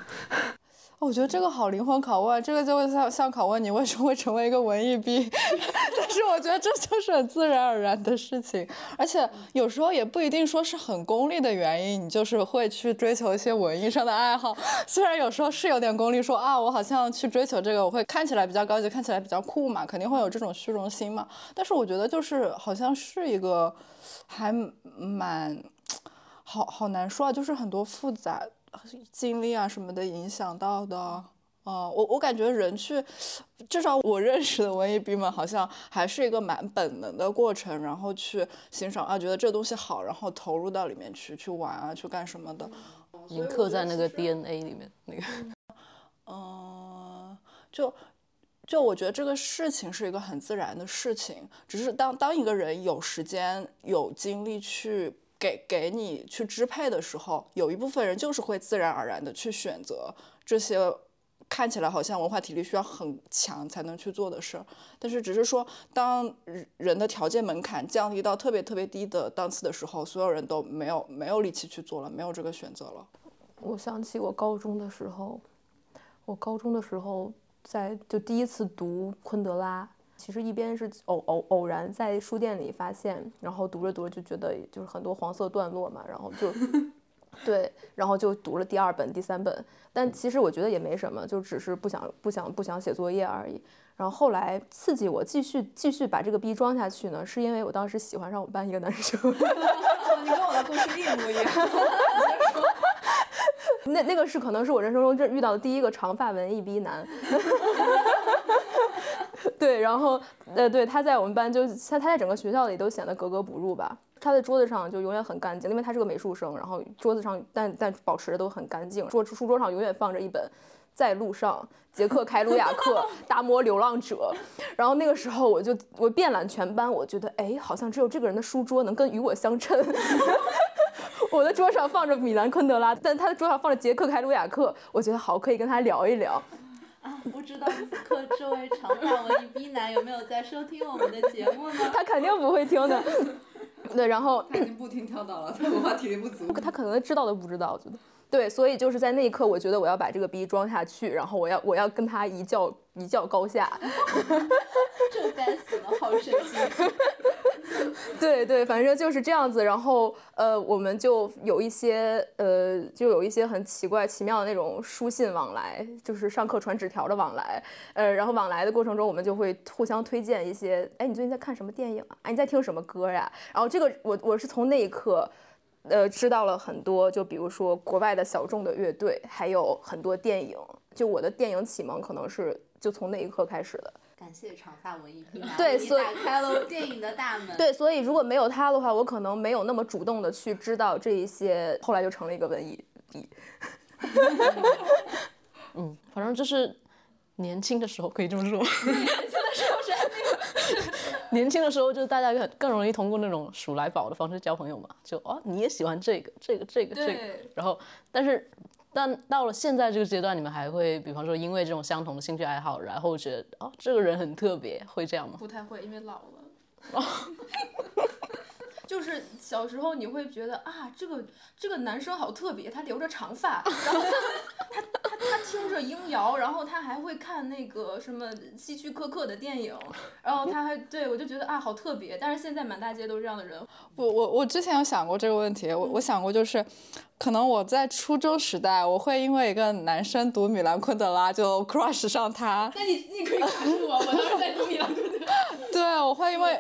我觉得这个好灵魂拷问，这个就会像像拷问你为什么会成为一个文艺逼，但是我觉得这就是很自然而然的事情，而且有时候也不一定说是很功利的原因，你就是会去追求一些文艺上的爱好，虽然有时候是有点功利，说啊我好像去追求这个，我会看起来比较高级，看起来比较酷嘛，肯定会有这种虚荣心嘛，但是我觉得就是好像是一个还蛮好好难说啊，就是很多复杂。经历啊什么的影响到的，嗯，我我感觉人去，至少我认识的文艺兵们好像还是一个蛮本能的过程，然后去欣赏啊，觉得这东西好，然后投入到里面去去玩啊，去干什么的，已经刻在那个 DNA 里面那个，嗯，就就我觉得这个事情是一个很自然的事情，只是当当一个人有时间有精力去。给给你去支配的时候，有一部分人就是会自然而然的去选择这些看起来好像文化体力需要很强才能去做的事儿。但是只是说，当人的条件门槛降低到特别特别低的档次的时候，所有人都没有没有力气去做了，没有这个选择了。我想起我高中的时候，我高中的时候在就第一次读昆德拉。其实一边是偶偶偶然在书店里发现，然后读着读着就觉得就是很多黄色段落嘛，然后就 对，然后就读了第二本、第三本。但其实我觉得也没什么，就只是不想不想不想写作业而已。然后后来刺激我继续继续把这个逼装下去呢，是因为我当时喜欢上我们班一个男生。你跟我的故事一模一样。那那个是可能是我人生中这遇到的第一个长发文艺逼男。对，然后，呃，对，他在我们班就他他在整个学校里都显得格格不入吧。他在桌子上就永远很干净，因为他是个美术生，然后桌子上但但保持的都很干净。桌书桌上永远放着一本在路上，杰克凯鲁亚克，达摩流浪者。然后那个时候我就我遍览全班，我觉得哎，好像只有这个人的书桌能跟与我相称。我的桌上放着米兰昆德拉，但他的桌上放着杰克凯鲁亚克，我觉得好可以跟他聊一聊。啊，不知道此刻这位长发文艺逼男有没有在收听我们的节目呢？他肯定不会听的。对，然后他已经不听跳岛了，他文化体力不足。他可能知道都不知道，我觉得。对，所以就是在那一刻，我觉得我要把这个逼装下去，然后我要我要跟他一较一较高下。这该死的好神奇。对对，反正就是这样子。然后呃，我们就有一些呃，就有一些很奇怪奇妙的那种书信往来，就是上课传纸条的往来。呃，然后往来的过程中，我们就会互相推荐一些，哎，你最近在看什么电影啊？哎，你在听什么歌呀？然后这个我我是从那一刻。呃，知道了很多，就比如说国外的小众的乐队，还有很多电影。就我的电影启蒙可能是就从那一刻开始的。感谢长发文艺兵，对，所以打开了电影的大门。对，所以如果没有他的话，我可能没有那么主动的去知道这一些，后来就成了一个文艺逼。嗯，反正就是年轻的时候可以这么说。年轻的时候，就是大家更更容易通过那种数来宝的方式交朋友嘛，就哦，你也喜欢这个，这个，这个，这个，然后，但是，但到了现在这个阶段，你们还会，比方说，因为这种相同的兴趣爱好，然后觉得哦，这个人很特别，会这样吗？不太会，因为老了。就是小时候你会觉得啊，这个这个男生好特别，他留着长发，然后他他他他听着音摇，然后他还会看那个什么希区柯克的电影，然后他还对我就觉得啊好特别，但是现在满大街都是这样的人。我我我之前有想过这个问题，我我想过就是，可能我在初中时代，我会因为一个男生读米兰昆德拉就 crush 上他。那你你可以告诉我，我当时在读米兰昆德拉。对，我会因为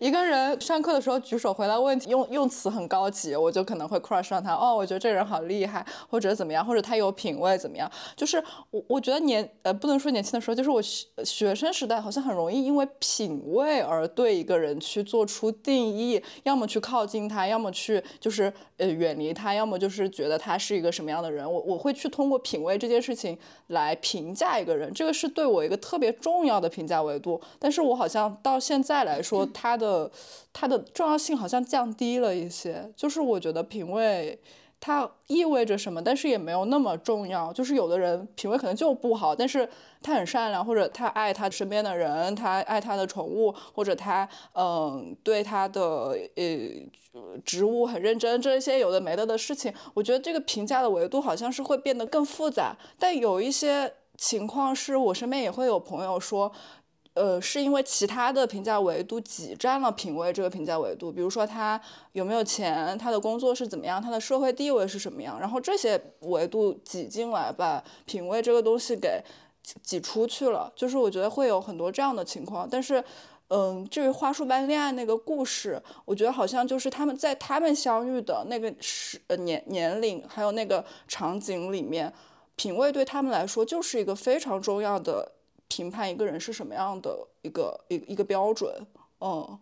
一个人上课的时候举手回答问题，用用词很高级，我就可能会 crush 上他。哦，我觉得这个人好厉害，或者怎么样，或者他有品味怎么样？就是我我觉得年呃不能说年轻的时候，就是我学学生时代好像很容易因为品味而对一个人去做出定义，要么去靠近他，要么去就是呃远离他，要么就是觉得他是一个什么样的人。我我会去通过品味这件事情来评价一个人，这个是对我一个特别重要的评价维度。但是我好像到到现在来说，它的它的重要性好像降低了一些。就是我觉得品味它意味着什么，但是也没有那么重要。就是有的人品味可能就不好，但是他很善良，或者他爱他身边的人，他爱他的宠物，或者他嗯对他的呃植物很认真，这些有的没的的事情，我觉得这个评价的维度好像是会变得更复杂。但有一些情况是我身边也会有朋友说。呃，是因为其他的评价维度挤占了品味这个评价维度，比如说他有没有钱，他的工作是怎么样，他的社会地位是什么样，然后这些维度挤进来，把品味这个东西给挤出去了。就是我觉得会有很多这样的情况。但是，嗯，至于花束般恋爱那个故事，我觉得好像就是他们在他们相遇的那个时呃年年龄，还有那个场景里面，品味对他们来说就是一个非常重要的。评判一个人是什么样的一个一一个标准，嗯，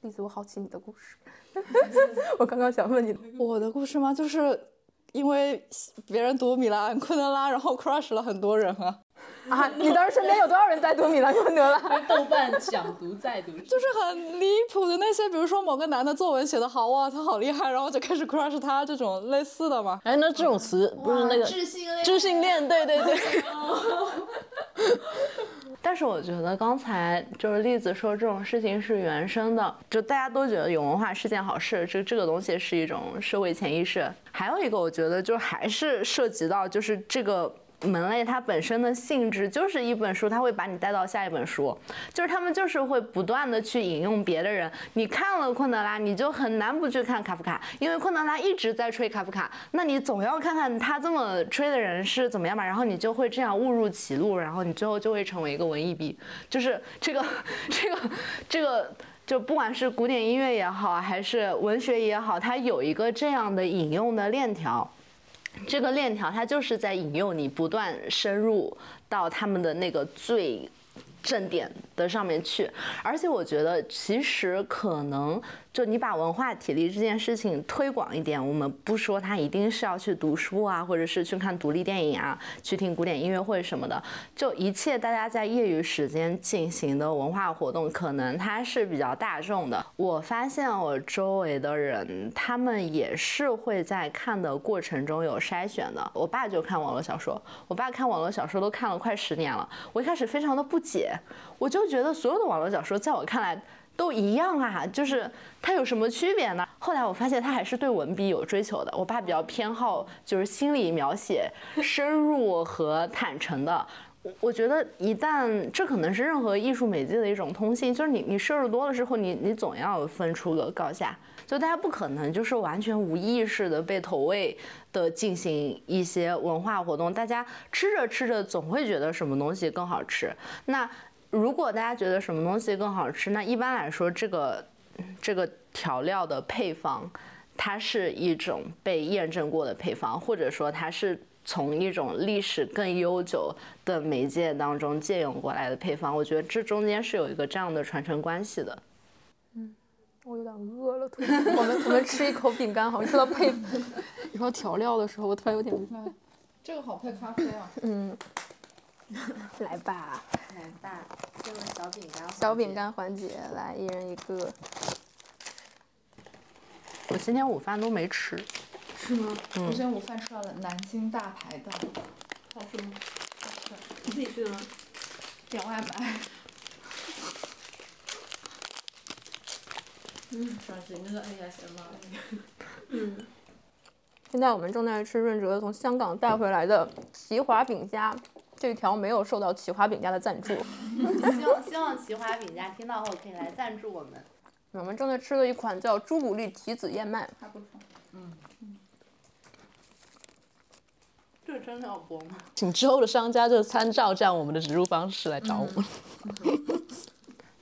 栗子，我好奇你的故事。我刚刚想问你，我的故事吗？就是因为别人读米兰昆德拉，然后 crush 了很多人啊。啊，你当时身边有多少人在读米兰昆德拉？豆瓣想读再读，就是很离谱的那些，比如说某个男的作文写得好哇，他好厉害，然后就开始 crush 他这种类似的嘛。哎，那这种词不是那个智性恋？智性恋，对对对。但是我觉得刚才就是栗子说这种事情是原生的，就大家都觉得有文化是件好事，这这个东西是一种社会潜意识。还有一个，我觉得就还是涉及到就是这个。门类它本身的性质就是一本书，它会把你带到下一本书，就是他们就是会不断的去引用别的人。你看了昆德拉，你就很难不去看卡夫卡，因为昆德拉一直在吹卡夫卡，那你总要看看他这么吹的人是怎么样吧，然后你就会这样误入歧路，然后你最后就会成为一个文艺逼。就是这个这个这个，就不管是古典音乐也好，还是文学也好，它有一个这样的引用的链条。这个链条它就是在引诱你不断深入到他们的那个最正点的上面去，而且我觉得其实可能就你把文化体力这件事情推广一点，我们不说他一定是要去读书啊，或者是去看独立电影啊，去听古典音乐会什么的，就一切大家在业余时间进行的文化活动，可能它是比较大众的。我发现我周围的人，他们也是会在看的过程中有筛选的。我爸就看网络小说，我爸看网络小说都看了快十年了，我一开始非常的不解。我就觉得所有的网络小说在我看来都一样啊，就是它有什么区别呢？后来我发现他还是对文笔有追求的。我爸比较偏好就是心理描写 深入和坦诚的。我我觉得一旦这可能是任何艺术媒介的一种通性，就是你你摄入多了之后，你你总要分出个高下。就大家不可能就是完全无意识的被投喂的进行一些文化活动，大家吃着吃着总会觉得什么东西更好吃。那如果大家觉得什么东西更好吃，那一般来说，这个这个调料的配方，它是一种被验证过的配方，或者说它是从一种历史更悠久的媒介当中借用过来的配方。我觉得这中间是有一个这样的传承关系的。嗯，我有点饿了，突然。我们我们吃一口饼干，好像说到配，你说调料的时候，我突然有点。这个好配咖啡啊。嗯。来吧，来吧，这个小饼干。小饼干环节，来一人一个。我今天午饭都没吃。是吗？我今天午饭吃了南京大排档。好吃吗？你自己去的吗？点外卖。嗯，伤心，那个 ASMR。嗯。现在我们正在吃润哲从香港带回来的奇华饼夹。这条没有受到奇华饼家的赞助，希望希望奇华饼家听到后可以来赞助我们。我们正在吃的一款叫朱古力提子燕麦，还不错。嗯嗯。这真的要播吗？请之后的商家就参照这样我们的植入方式来找我们。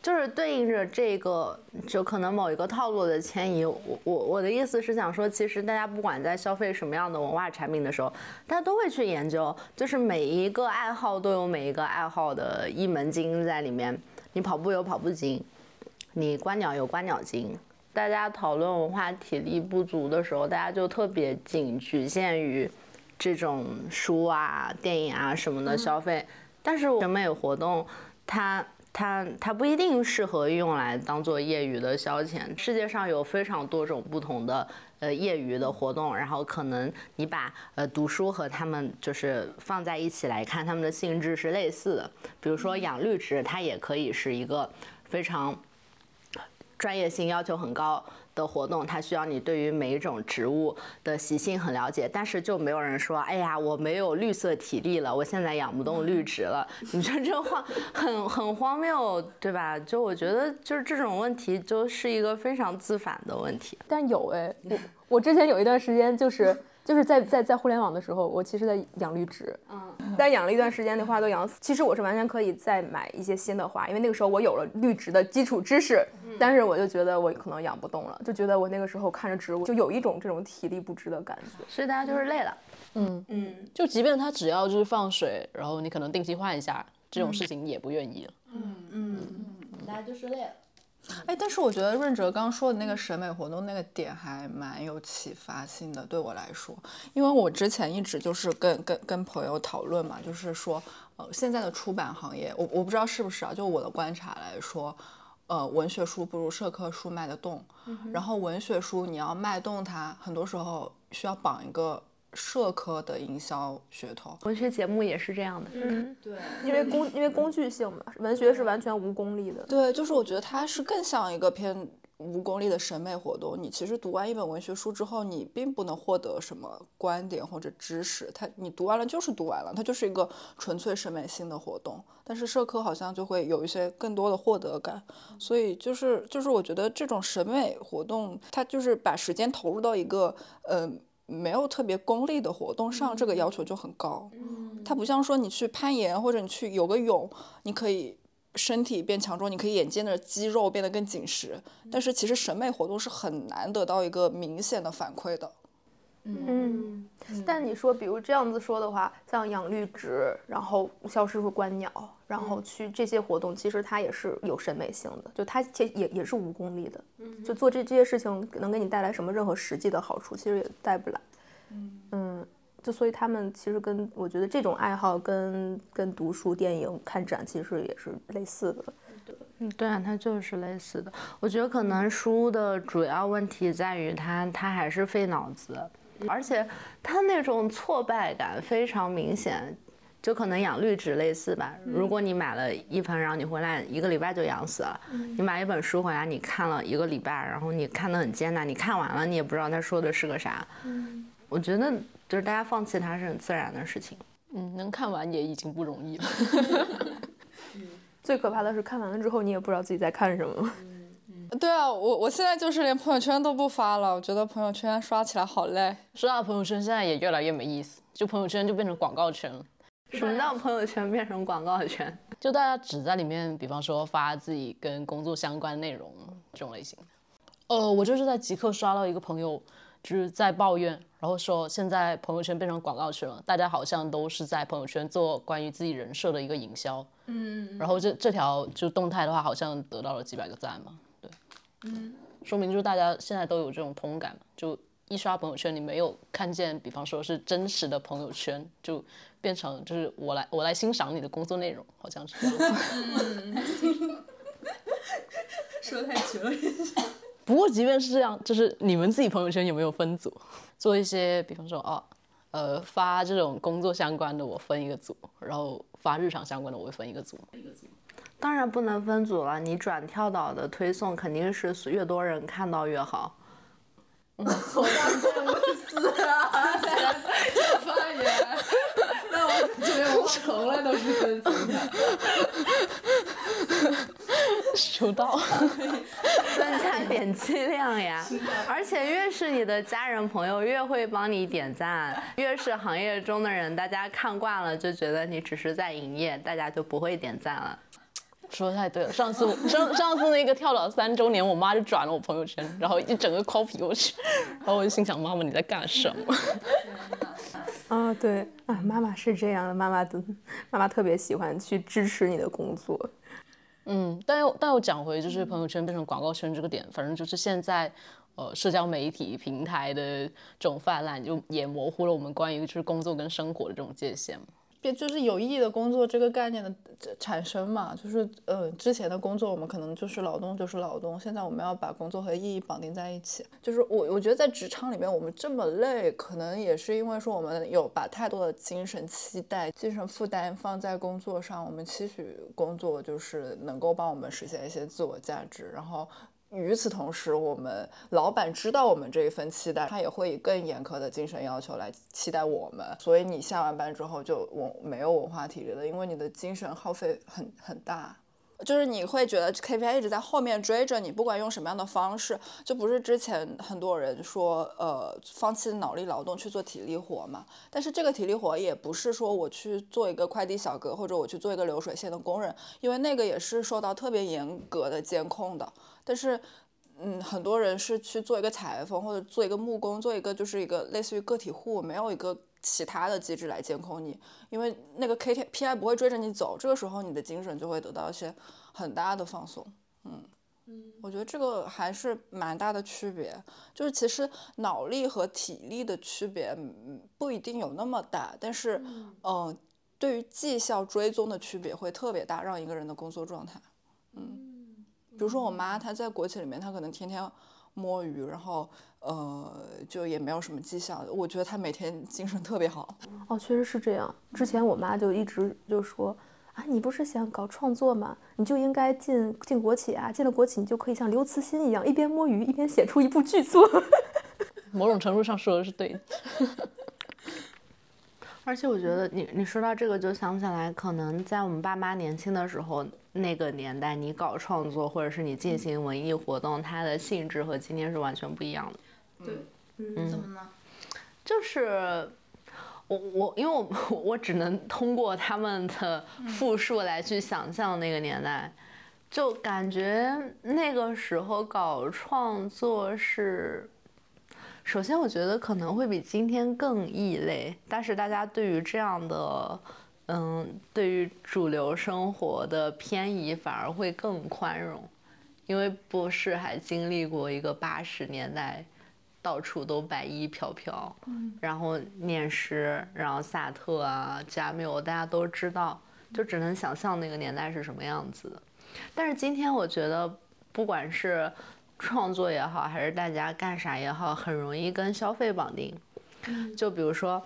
就是对应着这个，就可能某一个套路的迁移。我我我的意思是想说，其实大家不管在消费什么样的文化产品的时候，大家都会去研究，就是每一个爱好都有每一个爱好的一门经在里面。你跑步有跑步精，你观鸟有观鸟精。大家讨论文化体力不足的时候，大家就特别仅局限于这种书啊、电影啊什么的消费。但是审美活动，它。它它不一定适合用来当做业余的消遣。世界上有非常多种不同的呃业余的活动，然后可能你把呃读书和他们就是放在一起来看，他们的性质是类似的。比如说养绿植，它也可以是一个非常专业性要求很高。的活动，它需要你对于每一种植物的习性很了解，但是就没有人说，哎呀，我没有绿色体力了，我现在养不动绿植了。你说这话很很荒谬，对吧？就我觉得，就是这种问题就是一个非常自反的问题。但有哎，我我之前有一段时间就是。就是在在在互联网的时候，我其实在养绿植，嗯，但养了一段时间，那花都养死。其实我是完全可以再买一些新的花，因为那个时候我有了绿植的基础知识，但是我就觉得我可能养不动了，就觉得我那个时候看着植物就有一种这种体力不支的感觉，所以大家就是累了，嗯。嗯，就即便它只要就是放水，然后你可能定期换一下，这种事情也不愿意了，嗯嗯。嗯，大家就是累了。哎，但是我觉得润哲刚刚说的那个审美活动那个点还蛮有启发性的，对我来说，因为我之前一直就是跟跟跟朋友讨论嘛，就是说，呃，现在的出版行业，我我不知道是不是啊，就我的观察来说，呃，文学书不如社科书卖得动，然后文学书你要卖动它，很多时候需要绑一个。社科的营销噱头，文学节目也是这样的。嗯，对，因为工因为工具性嘛，文学是完全无功利的。对，就是我觉得它是更像一个偏无功利的审美活动。你其实读完一本文学书之后，你并不能获得什么观点或者知识，它你读完了就是读完了，它就是一个纯粹审美性的活动。但是社科好像就会有一些更多的获得感，所以就是就是我觉得这种审美活动，它就是把时间投入到一个嗯。没有特别功利的活动上，这个要求就很高。嗯，它不像说你去攀岩或者你去游个泳，你可以身体变强壮，你可以眼见的肌肉变得更紧实。但是其实审美活动是很难得到一个明显的反馈的。嗯，但你说，比如这样子说的话，像养绿植，然后肖师傅观鸟，然后去这些活动，其实它也是有审美性的，就它其实也也是无功利的。嗯，就做这这些事情能给你带来什么任何实际的好处，其实也带不来。嗯就所以他们其实跟我觉得这种爱好跟跟读书、电影、看展其实也是类似的。嗯，对啊，它就是类似的。我觉得可能书的主要问题在于它它还是费脑子。而且它那种挫败感非常明显，就可能养绿植类似吧。如果你买了一盆，然后你回来一个礼拜就养死了；你买一本书回来，你看了一个礼拜，然后你看得很艰难，你看完了你也不知道他说的是个啥。我觉得就是大家放弃它是很自然的事情。嗯，能看完也已经不容易了。最可怕的是看完了之后，你也不知道自己在看什么。对啊，我我现在就是连朋友圈都不发了，我觉得朋友圈刷起来好累。刷到朋友圈现在也越来越没意思，就朋友圈就变成广告圈了。什么叫朋友圈变成广告圈？就大家只在里面，比方说发自己跟工作相关内容这种类型的。呃，我就是在极客刷到一个朋友，就是在抱怨，然后说现在朋友圈变成广告圈了，大家好像都是在朋友圈做关于自己人设的一个营销。嗯。然后这这条就动态的话，好像得到了几百个赞嘛。对嗯，说明就是大家现在都有这种同感嘛，就一刷朋友圈，你没有看见，比方说是真实的朋友圈，就变成就是我来我来欣赏你的工作内容，好像是这样子。说太绝了。不过即便是这样，就是你们自己朋友圈有没有分组，做一些，比方说哦，呃，发这种工作相关的我分一个组，然后发日常相关的我会分一个组。一个组。当然不能分组了，你转跳岛的推送肯定是越多人看到越好。我当见过死啊！这发言，那我这边我从来都是分组的。收到。增加点击量呀！而且越是你的家人朋友越会帮你点赞，越是行业中的人，大家看惯了就觉得你只是在营业，大家就不会点赞了。说的太对了，上次上上次那个跳岛三周年，我妈就转了我朋友圈，然后一整个 copy 过去，然后我就心想，妈妈你在干什么？啊，对啊，妈妈是这样的，妈妈的妈妈特别喜欢去支持你的工作。嗯，但又但又讲回就是朋友圈变成广告圈这个点，反正就是现在呃社交媒体平台的这种泛滥，就也模糊了我们关于就是工作跟生活的这种界限。别就是有意义的工作这个概念的产生嘛，就是呃之前的工作我们可能就是劳动就是劳动，现在我们要把工作和意义绑定在一起。就是我我觉得在职场里面我们这么累，可能也是因为说我们有把太多的精神期待、精神负担放在工作上，我们期许工作就是能够帮我们实现一些自我价值，然后。与此同时，我们老板知道我们这一份期待，他也会以更严苛的精神要求来期待我们。所以你下完班之后就我没有文化体力了，因为你的精神耗费很很大。就是你会觉得 KPI 一直在后面追着你，不管用什么样的方式，就不是之前很多人说，呃，放弃脑力劳动去做体力活嘛。但是这个体力活也不是说我去做一个快递小哥，或者我去做一个流水线的工人，因为那个也是受到特别严格的监控的。但是，嗯，很多人是去做一个裁缝，或者做一个木工，做一个就是一个类似于个体户，没有一个。其他的机制来监控你，因为那个 K T P I 不会追着你走，这个时候你的精神就会得到一些很大的放松。嗯嗯，我觉得这个还是蛮大的区别，就是其实脑力和体力的区别不一定有那么大，但是嗯，对于绩效追踪的区别会特别大，让一个人的工作状态。嗯，比如说我妈，她在国企里面，她可能天天摸鱼，然后。呃，就也没有什么绩效，我觉得她每天精神特别好。哦，确实是这样。之前我妈就一直就说啊，你不是想搞创作吗？你就应该进进国企啊，进了国企你就可以像刘慈欣一样，一边摸鱼一边写出一部巨作。某种程度上说的是对的。而且我觉得你你说到这个，就想起来，可能在我们爸妈年轻的时候那个年代，你搞创作或者是你进行文艺活动，它的性质和今天是完全不一样的。对，嗯，怎么呢？就是我我因为我 我只能通过他们的复述来去想象那个年代，就感觉那个时候搞创作是首先我觉得可能会比今天更异类，但是大家对于这样的，嗯，对于主流生活的偏移反而会更宽容，因为博士还经历过一个八十年代。到处都白衣飘飘，然后念诗，然后萨特啊、加缪，大家都知道，就只能想象那个年代是什么样子的。但是今天我觉得，不管是创作也好，还是大家干啥也好，很容易跟消费绑定。就比如说，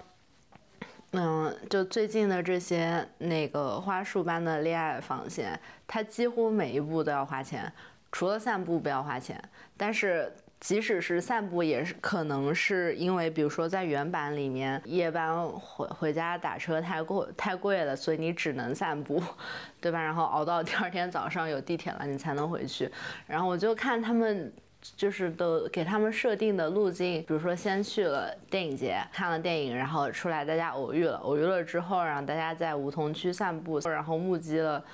嗯，就最近的这些那个花束般的恋爱防线，它几乎每一步都要花钱，除了散步不要花钱，但是。即使是散步，也是可能是因为，比如说在原版里面，夜班回回家打车太贵太贵了，所以你只能散步，对吧？然后熬到第二天早上有地铁了，你才能回去。然后我就看他们，就是都给他们设定的路径，比如说先去了电影节看了电影，然后出来大家偶遇了，偶遇了之后，让大家在梧桐区散步，然后目击了。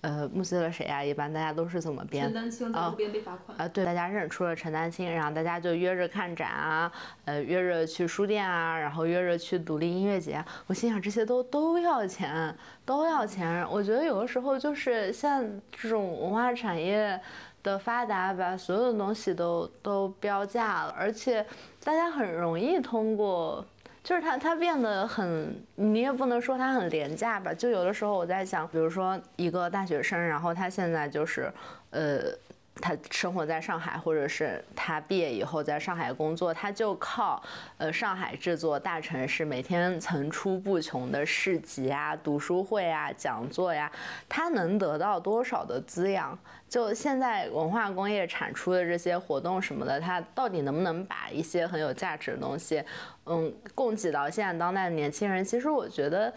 呃，目击了谁呀？一般大家都是怎么编？陈丹青在路边被罚款。啊，对，大家认出了陈丹青，然后大家就约着看展啊，呃，约着去书店啊，然后约着去独立音乐节。我心想，这些都都要钱，都要钱。我觉得有的时候就是像这种文化产业的发达，把所有的东西都都标价了，而且大家很容易通过。就是它，它变得很，你也不能说它很廉价吧。就有的时候我在想，比如说一个大学生，然后他现在就是，呃，他生活在上海，或者是他毕业以后在上海工作，他就靠，呃，上海这座大城市每天层出不穷的市集啊、读书会啊、讲座呀，他能得到多少的滋养？就现在文化工业产出的这些活动什么的，它到底能不能把一些很有价值的东西，嗯，供给到现在当代的年轻人？其实我觉得，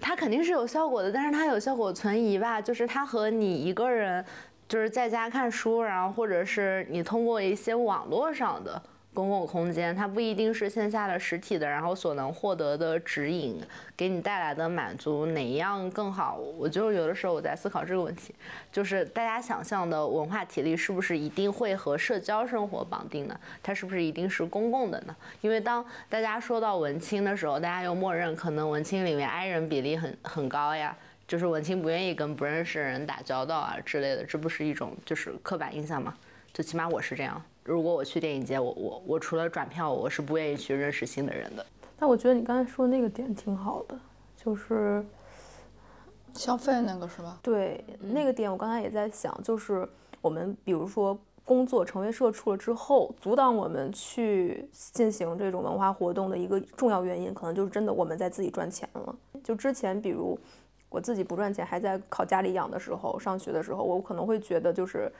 它肯定是有效果的，但是它有效果存疑吧。就是它和你一个人，就是在家看书，然后或者是你通过一些网络上的。公共空间，它不一定是线下的实体的，然后所能获得的指引，给你带来的满足哪一样更好？我就有的时候我在思考这个问题，就是大家想象的文化体力是不是一定会和社交生活绑定呢？它是不是一定是公共的呢？因为当大家说到文青的时候，大家又默认可能文青里面 I 人比例很很高呀，就是文青不愿意跟不认识的人打交道啊之类的，这不是一种就是刻板印象吗？就起码我是这样。如果我去电影节，我我我除了转票，我是不愿意去认识新的人的。但我觉得你刚才说那个点挺好的，就是消费那个是吧？对，那个点我刚才也在想，就是我们比如说工作成为社畜了之后，阻挡我们去进行这种文化活动的一个重要原因，可能就是真的我们在自己赚钱了。就之前比如我自己不赚钱，还在靠家里养的时候，上学的时候，我可能会觉得就是。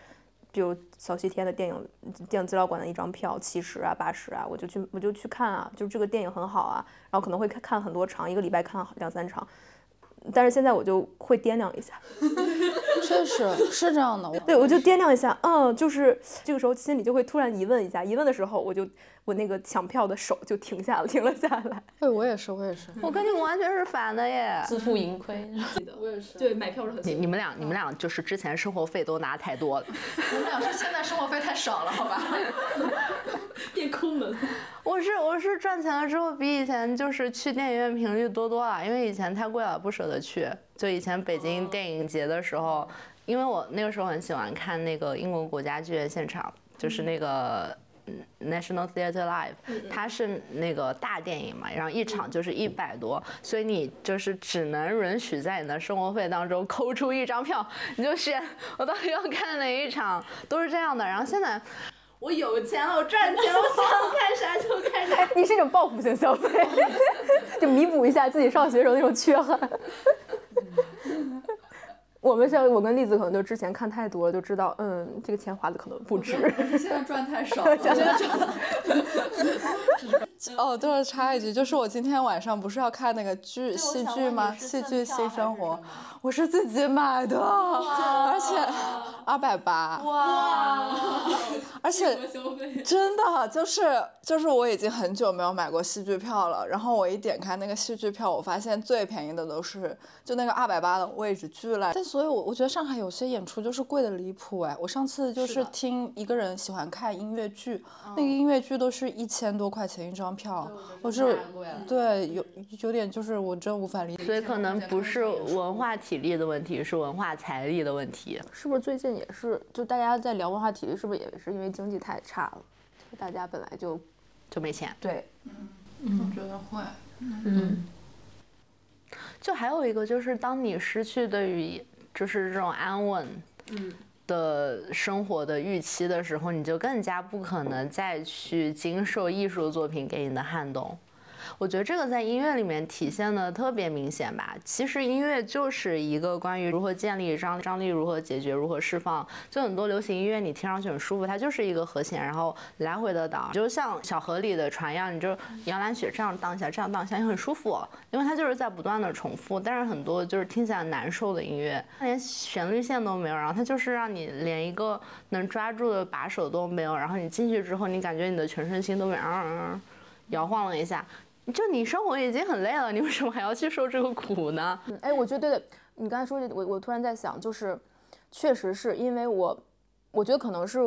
比如小西天的电影电影资料馆的一张票七十啊八十啊，我就去我就去看啊，就这个电影很好啊，然后可能会看看很多场，一个礼拜看两三场，但是现在我就会掂量一下，确实是这样的，对我就掂量一下，嗯，就是这个时候心里就会突然疑问一下，疑问的时候我就。我那个抢票的手就停下了，停了下来。对，我也是，我也是。我跟你们完全是反的耶，自负盈亏。我也是。对，买票是很。你你们俩，你们俩就是之前生活费都拿太多了。我们俩是现在生活费太少了，好吧？变抠门。我是我是赚钱了之后，比以前就是去电影院频率多多了，因为以前太贵了，不舍得去。就以前北京电影节的时候，因为我那个时候很喜欢看那个英国国家剧院现场，就是那个。National Theatre Live，它是那个大电影嘛，然后一场就是一百多，所以你就是只能允许在你的生活费当中抠出一张票，你就选 我到底要看哪一场，都是这样的。然后现在我有钱了，我赚钱了，我想干啥就干啥。你是一种报复性消费，就弥补一下自己上学时候那种缺憾。我们像我跟栗子可能就之前看太多了，就知道，嗯，这个钱花的可能不值。现在赚太少了，现在 赚。哦，对了插一句，就是我今天晚上不是要看那个剧戏剧吗？戏剧新生活，我是自己买的，而且二百八，哇，而且真的就是就是我已经很久没有买过戏剧票了，然后我一点开那个戏剧票，我发现最便宜的都是就那个二百八的位置巨烂，但所以，我我觉得上海有些演出就是贵的离谱哎，我上次就是听一个人喜欢看音乐剧，那个音乐剧都是一千多块钱一张。票，我是对有有点就是我真无法理解，所以可能不是文化体力的问题，是文化财力的问题。是不是最近也是就大家在聊文化体力，是不是也是因为经济太差了？就大家本来就就没钱。对，嗯，我觉得会。嗯，就还有一个就是，当你失去对于就是这种安稳，嗯。的生活的预期的时候，你就更加不可能再去经受艺术作品给你的撼动。我觉得这个在音乐里面体现的特别明显吧。其实音乐就是一个关于如何建立张张力，如何解决，如何释放。就很多流行音乐你听上去很舒服，它就是一个和弦，然后来回的荡，就像小河里的船一样，你就摇篮曲这样荡一下，这样荡一下，也很舒服。因为它就是在不断的重复。但是很多就是听起来难受的音乐，它连旋律线都没有，然后它就是让你连一个能抓住的把手都没有。然后你进去之后，你感觉你的全身心都被啊摇晃了一下。就你生活已经很累了，你为什么还要去受这个苦呢？哎，我觉得对的。你刚才说的，我我突然在想，就是确实是因为我，我觉得可能是，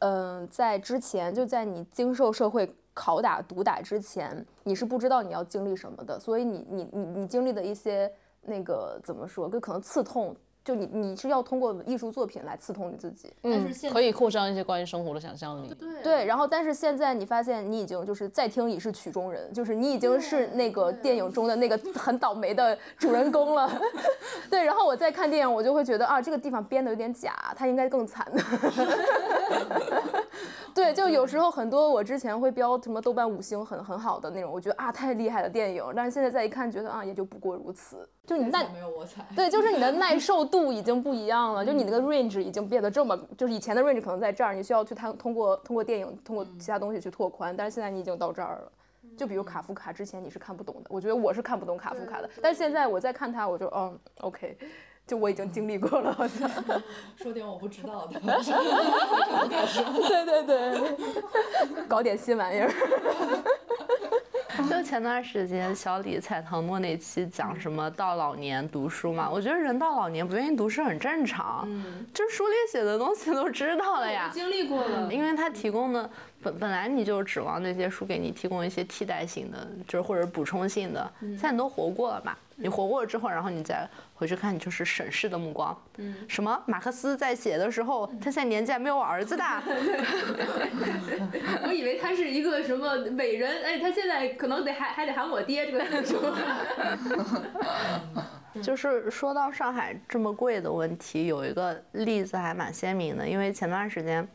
嗯，在之前就在你经受社会拷打、毒打之前，你是不知道你要经历什么的，所以你你你你经历的一些那个怎么说，就可能刺痛。就你你是要通过艺术作品来刺痛你自己，嗯，可以扩张一些关于生活的想象力。对对，然后但是现在你发现你已经就是在听已是曲中人，就是你已经是那个电影中的那个 很倒霉的主人公了。对，然后我再看电影，我就会觉得啊，这个地方编的有点假，他应该更惨的。对，就有时候很多我之前会标什么豆瓣五星很很好的那种，我觉得啊太厉害的电影，但是现在再一看，觉得啊也就不过如此。就你耐没有我惨，对，就是你的耐受度已经不一样了，就你那个 range 已经变得这么，就是以前的 range 可能在这儿，你需要去他通过通过电影通过其他东西去拓宽，但是现在你已经到这儿了。就比如卡夫卡之前你是看不懂的，我觉得我是看不懂卡夫卡的，但是现在我在看他，我就嗯 OK，就我已经经历过了，好像。说点我不知道的，对 对对，搞点新玩意儿。就前段时间小李采唐诺那期讲什么到老年读书嘛，我觉得人到老年不愿意读书很正常，嗯，这书里写的东西都知道了呀，经历过了，因为他提供的本本来你就指望那些书给你提供一些替代性的，就是或者补充性的，现在你都活过了嘛。你活过了之后，然后你再回去看，你就是审视的目光。嗯，什么？马克思在写的时候，他现在年纪还没有我儿子大。我以为他是一个什么伟人，哎，他现在可能得还还得喊我爹这个岁数。就是说到上海这么贵的问题，有一个例子还蛮鲜明的，因为前段时间。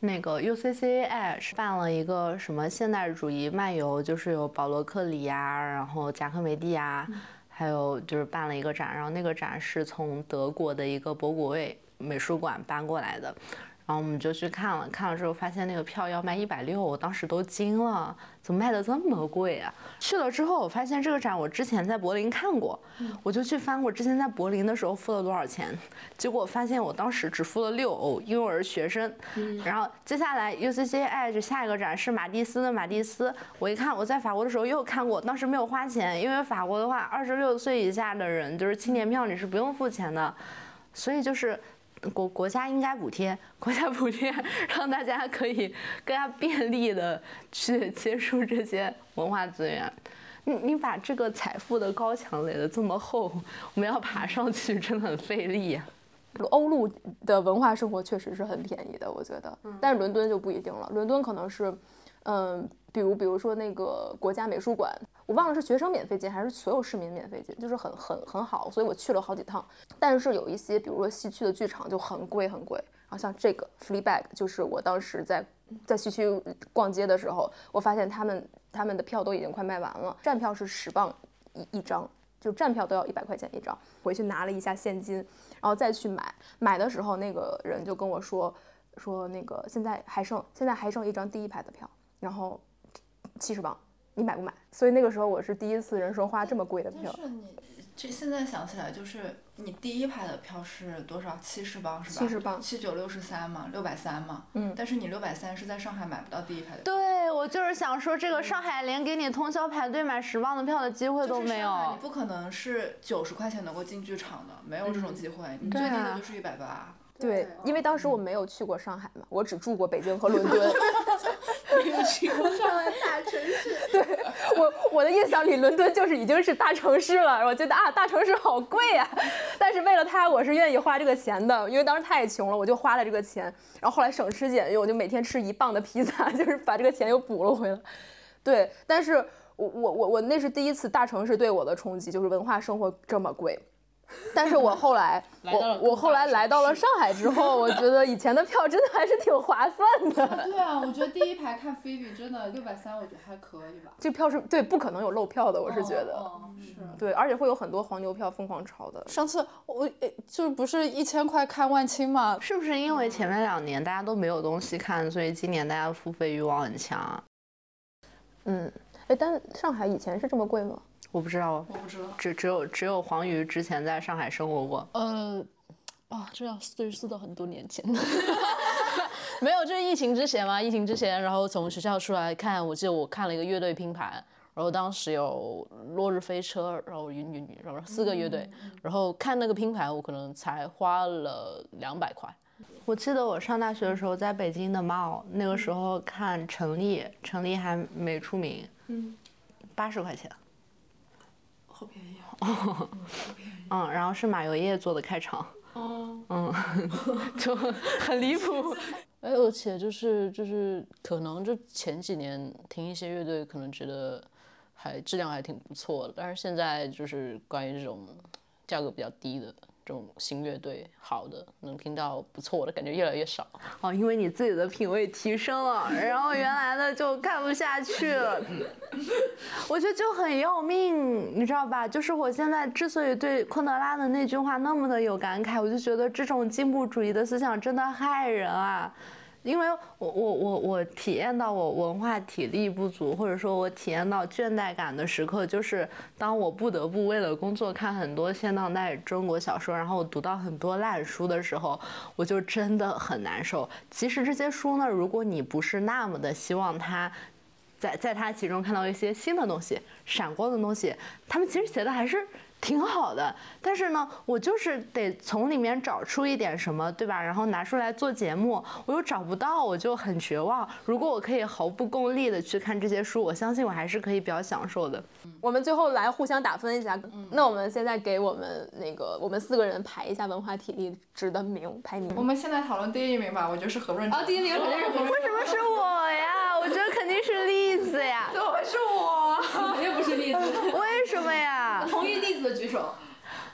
那个 UCCA 是办了一个什么现代主义漫游，就是有保罗克里呀，然后贾科梅蒂呀，还有就是办了一个展，然后那个展是从德国的一个博古卫美术馆搬过来的。然后我们就去看了，看了之后发现那个票要卖一百六，我当时都惊了，怎么卖的这么贵啊？去了之后，我发现这个展我之前在柏林看过，我就去翻我之前在柏林的时候付了多少钱，结果发现我当时只付了六欧，因为我是学生。然后接下来 UCC Edge 下一个展是马蒂斯的马蒂斯，我一看我在法国的时候又看过，当时没有花钱，因为法国的话二十六岁以下的人就是青年票你是不用付钱的，所以就是。国国家应该补贴，国家补贴，让大家可以更加便利的去接触这些文化资源。你你把这个财富的高墙垒得这么厚，我们要爬上去真的很费力呀。欧陆的文化生活确实是很便宜的，我觉得，但是伦敦就不一定了。伦敦可能是，嗯。比如，比如说那个国家美术馆，我忘了是学生免费进还是所有市民免费进，就是很很很好，所以我去了好几趟。但是有一些，比如说西区的剧场就很贵很贵。然后像这个 Fleabag，就是我当时在在西区逛街的时候，我发现他们他们的票都已经快卖完了，站票是十磅一一张，就站票都要一百块钱一张。回去拿了一下现金，然后再去买，买的时候那个人就跟我说说那个现在还剩现在还剩一张第一排的票，然后。七十磅，你买不买？所以那个时候我是第一次人生花这么贵的票。是你这现在想起来，就是你第一排的票是多少？七十磅是吧？七十磅七九六十三嘛，六百三嘛。嗯但是你六百三是在上海买不到第一排的票。对，我就是想说，这个上海连给你通宵排队买十磅的票的机会都没就是上海有你。不可能是九十块钱能够进剧场的，没有这种机会。你最低的就是一百八。对，因为当时我没有去过上海嘛，我只住过北京和伦敦。去过上海大城市，对我我的印象里，伦敦就是已经是大城市了，我觉得啊，大城市好贵呀、但是为了它，我是愿意花这个钱的，因为当时太穷了，我就花了这个钱。然后后来省吃俭用，我就每天吃一磅的披萨，就是把这个钱又补了回来。对，但是我我我我那是第一次大城市对我的冲击，就是文化生活这么贵。但是我后来，来我我后来来到了上海之后，我觉得以前的票真的还是挺划算的。对啊，我觉得第一排看菲比真的六百三，我觉得还可以吧。这票是对，不可能有漏票的，我是觉得。哦是。对，而且会有很多黄牛票疯狂炒的。上次我诶就是不是一千块看万青嘛？是不是因为前面两年大家都没有东西看，所以今年大家付费欲望很强啊？嗯，哎，但上海以前是这么贵吗？我不知道，我不知道。只只有只有黄鱼之前在上海生活过。呃，啊，这要追溯到很多年前。没有，就是疫情之前嘛，疫情之前，然后从学校出来看，我记得我看了一个乐队拼盘，然后当时有落日飞车，然后云云云，然后四个乐队，然后看那个拼盘，我可能才花了两百块。我记得我上大学的时候在北京的 mall，那个时候看陈粒，陈粒还没出名，嗯，八十块钱，好便宜啊！嗯，然后是马油叶做的开场，哦，嗯，就很离谱。哎，而且就是就是可能就前几年听一些乐队，可能觉得还质量还挺不错的，但是现在就是关于这种价格比较低的这种新乐队，好的能听到不错的感觉越来越少。哦，因为你自己的品味提升了，然后原来的就看不下去了，我觉得就很要命，你知道吧？就是我现在之所以对昆德拉的那句话那么的有感慨，我就觉得这种进步主义的思想真的害人啊。因为我我我我体验到我文化体力不足，或者说我体验到倦怠感的时刻，就是当我不得不为了工作看很多现当代中国小说，然后我读到很多烂书的时候，我就真的很难受。其实这些书呢，如果你不是那么的希望它。在在它其中看到一些新的东西、闪光的东西，他们其实写的还是挺好的。但是呢，我就是得从里面找出一点什么，对吧？然后拿出来做节目，我又找不到，我就很绝望。如果我可以毫不功利的去看这些书，我相信我还是可以比较享受的。我们最后来互相打分一下。那我们现在给我们那个我们四个人排一下文化体力值的名排名。我们现在讨论第一名吧，我觉得是何润哲。啊，第一名肯定是何润为什么是我呀？我觉得肯定是栗子呀。怎么会是我？肯定不是栗子。为什么呀？同意栗子的举手。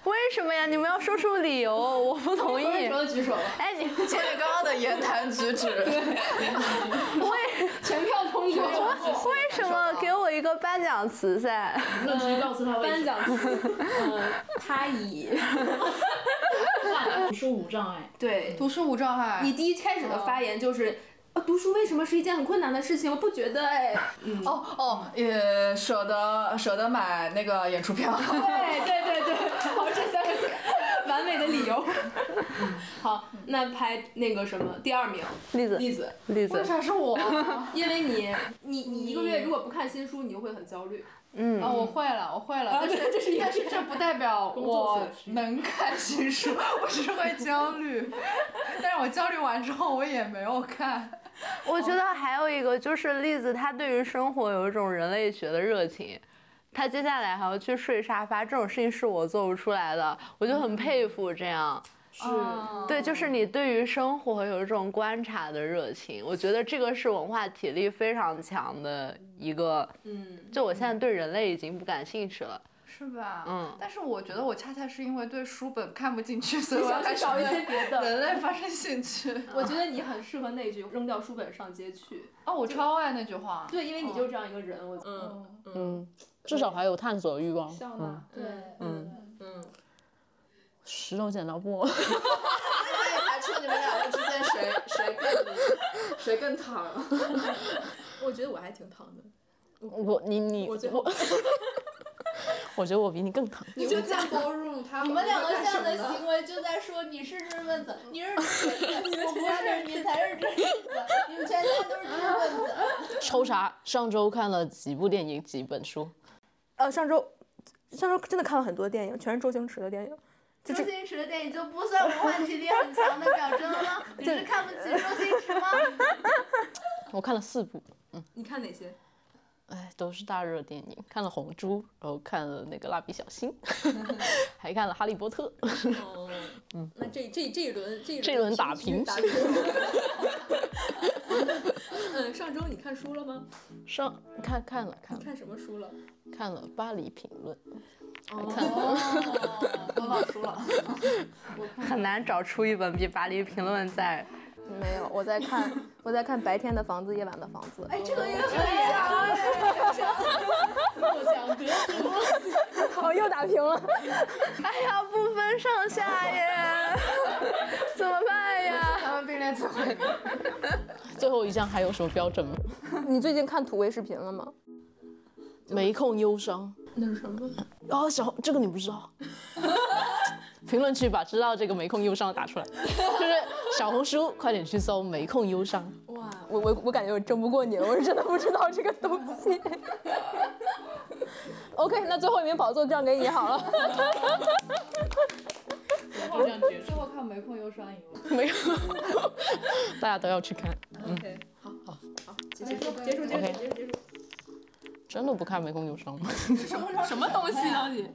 为什么呀？你们要说出理由，我不同意。举手。哎，你 借着刚刚的言谈举止，为全票通过。为什么给我一个颁奖词噻？那直接告诉他颁奖词，嗯，他以读书无障碍。对读书无障碍。你第一开始的发言就是。啊，读书为什么是一件很困难的事情？我不觉得哎。嗯。哦哦，也舍得舍得买那个演出票。对对对对，好，这三个完美的理由。好，那排那个什么第二名，栗子，栗子，栗子为，啥是我？因为你 你你一个月如果不看新书，你就会很焦虑。嗯，啊，我会了，我会了，但是这是但是这不代表我能看新书，我只是会焦虑。但是我焦虑完之后，我也没有看。我觉得还有一个就是栗子，他对于生活有一种人类学的热情。他接下来还要去睡沙发，这种事情是我做不出来的，我就很佩服这样。是对，就是你对于生活有一种观察的热情，我觉得这个是文化体力非常强的一个。嗯，就我现在对人类已经不感兴趣了。是吧？嗯但是我觉得我恰恰是因为对书本看不进去，所以我要开始找一些别的人类发生兴趣。我觉得你很适合那句“扔掉书本上街去哦，我超爱那句话”。。对，因为你就是这样一个人。我嗯，嗯，至少还有探索欲望。笑嗯，纳，对，嗯嗯，石头剪刀布。可以排出你们两个之间谁谁更谁更躺。我觉得我还挺躺的。我你你我，我觉得我比你更疼。你就这样包容他。你们两个这样的行为就在说你是知识分子，你是知识分子，我不是，你才是知识分子，你们全家都是知识分子。抽查，上周看了几部电影，几本书。呃，上周上周真的看了很多电影，全是周星驰的电影。周星驰的电影就不算文化气息很强的表征了吗？你是看不起周星驰吗？我看了四部，嗯你看哪些？哎，都是大热电影。看了《红猪》，然后看了那个《蜡笔小新》，还看了《哈利波特》。哦，嗯，那这这这一轮这一这轮打平打平。嗯，上周你看书了吗？上看看了看了你看什么书了？看了《巴黎评论》，哦，我老输了。很难找出一本比《巴黎评论》在没有，我在看我在看白天的房子，夜晚的房子。哎，这个也可以啊。我想得主。好，又打平了。哎呀，不分上下耶，怎么办呀？他们并列词汇。最后一项还有什么标准吗？你最近看土味视频了吗？没空忧伤。那是什么？哦，小这个你不知道？评论区把知道这个没空忧伤打出来，就是小红书，快点去搜没空忧伤。哇，我我我感觉我争不过你了，我是真的不知道这个东西。OK，那最后一名宝座让给你好了。最后看没空忧伤赢了。没有，大家都要去看。OK，好好好，结束结束结束 OK 结束结束。真的不看没空忧伤吗？什么什么东西到底？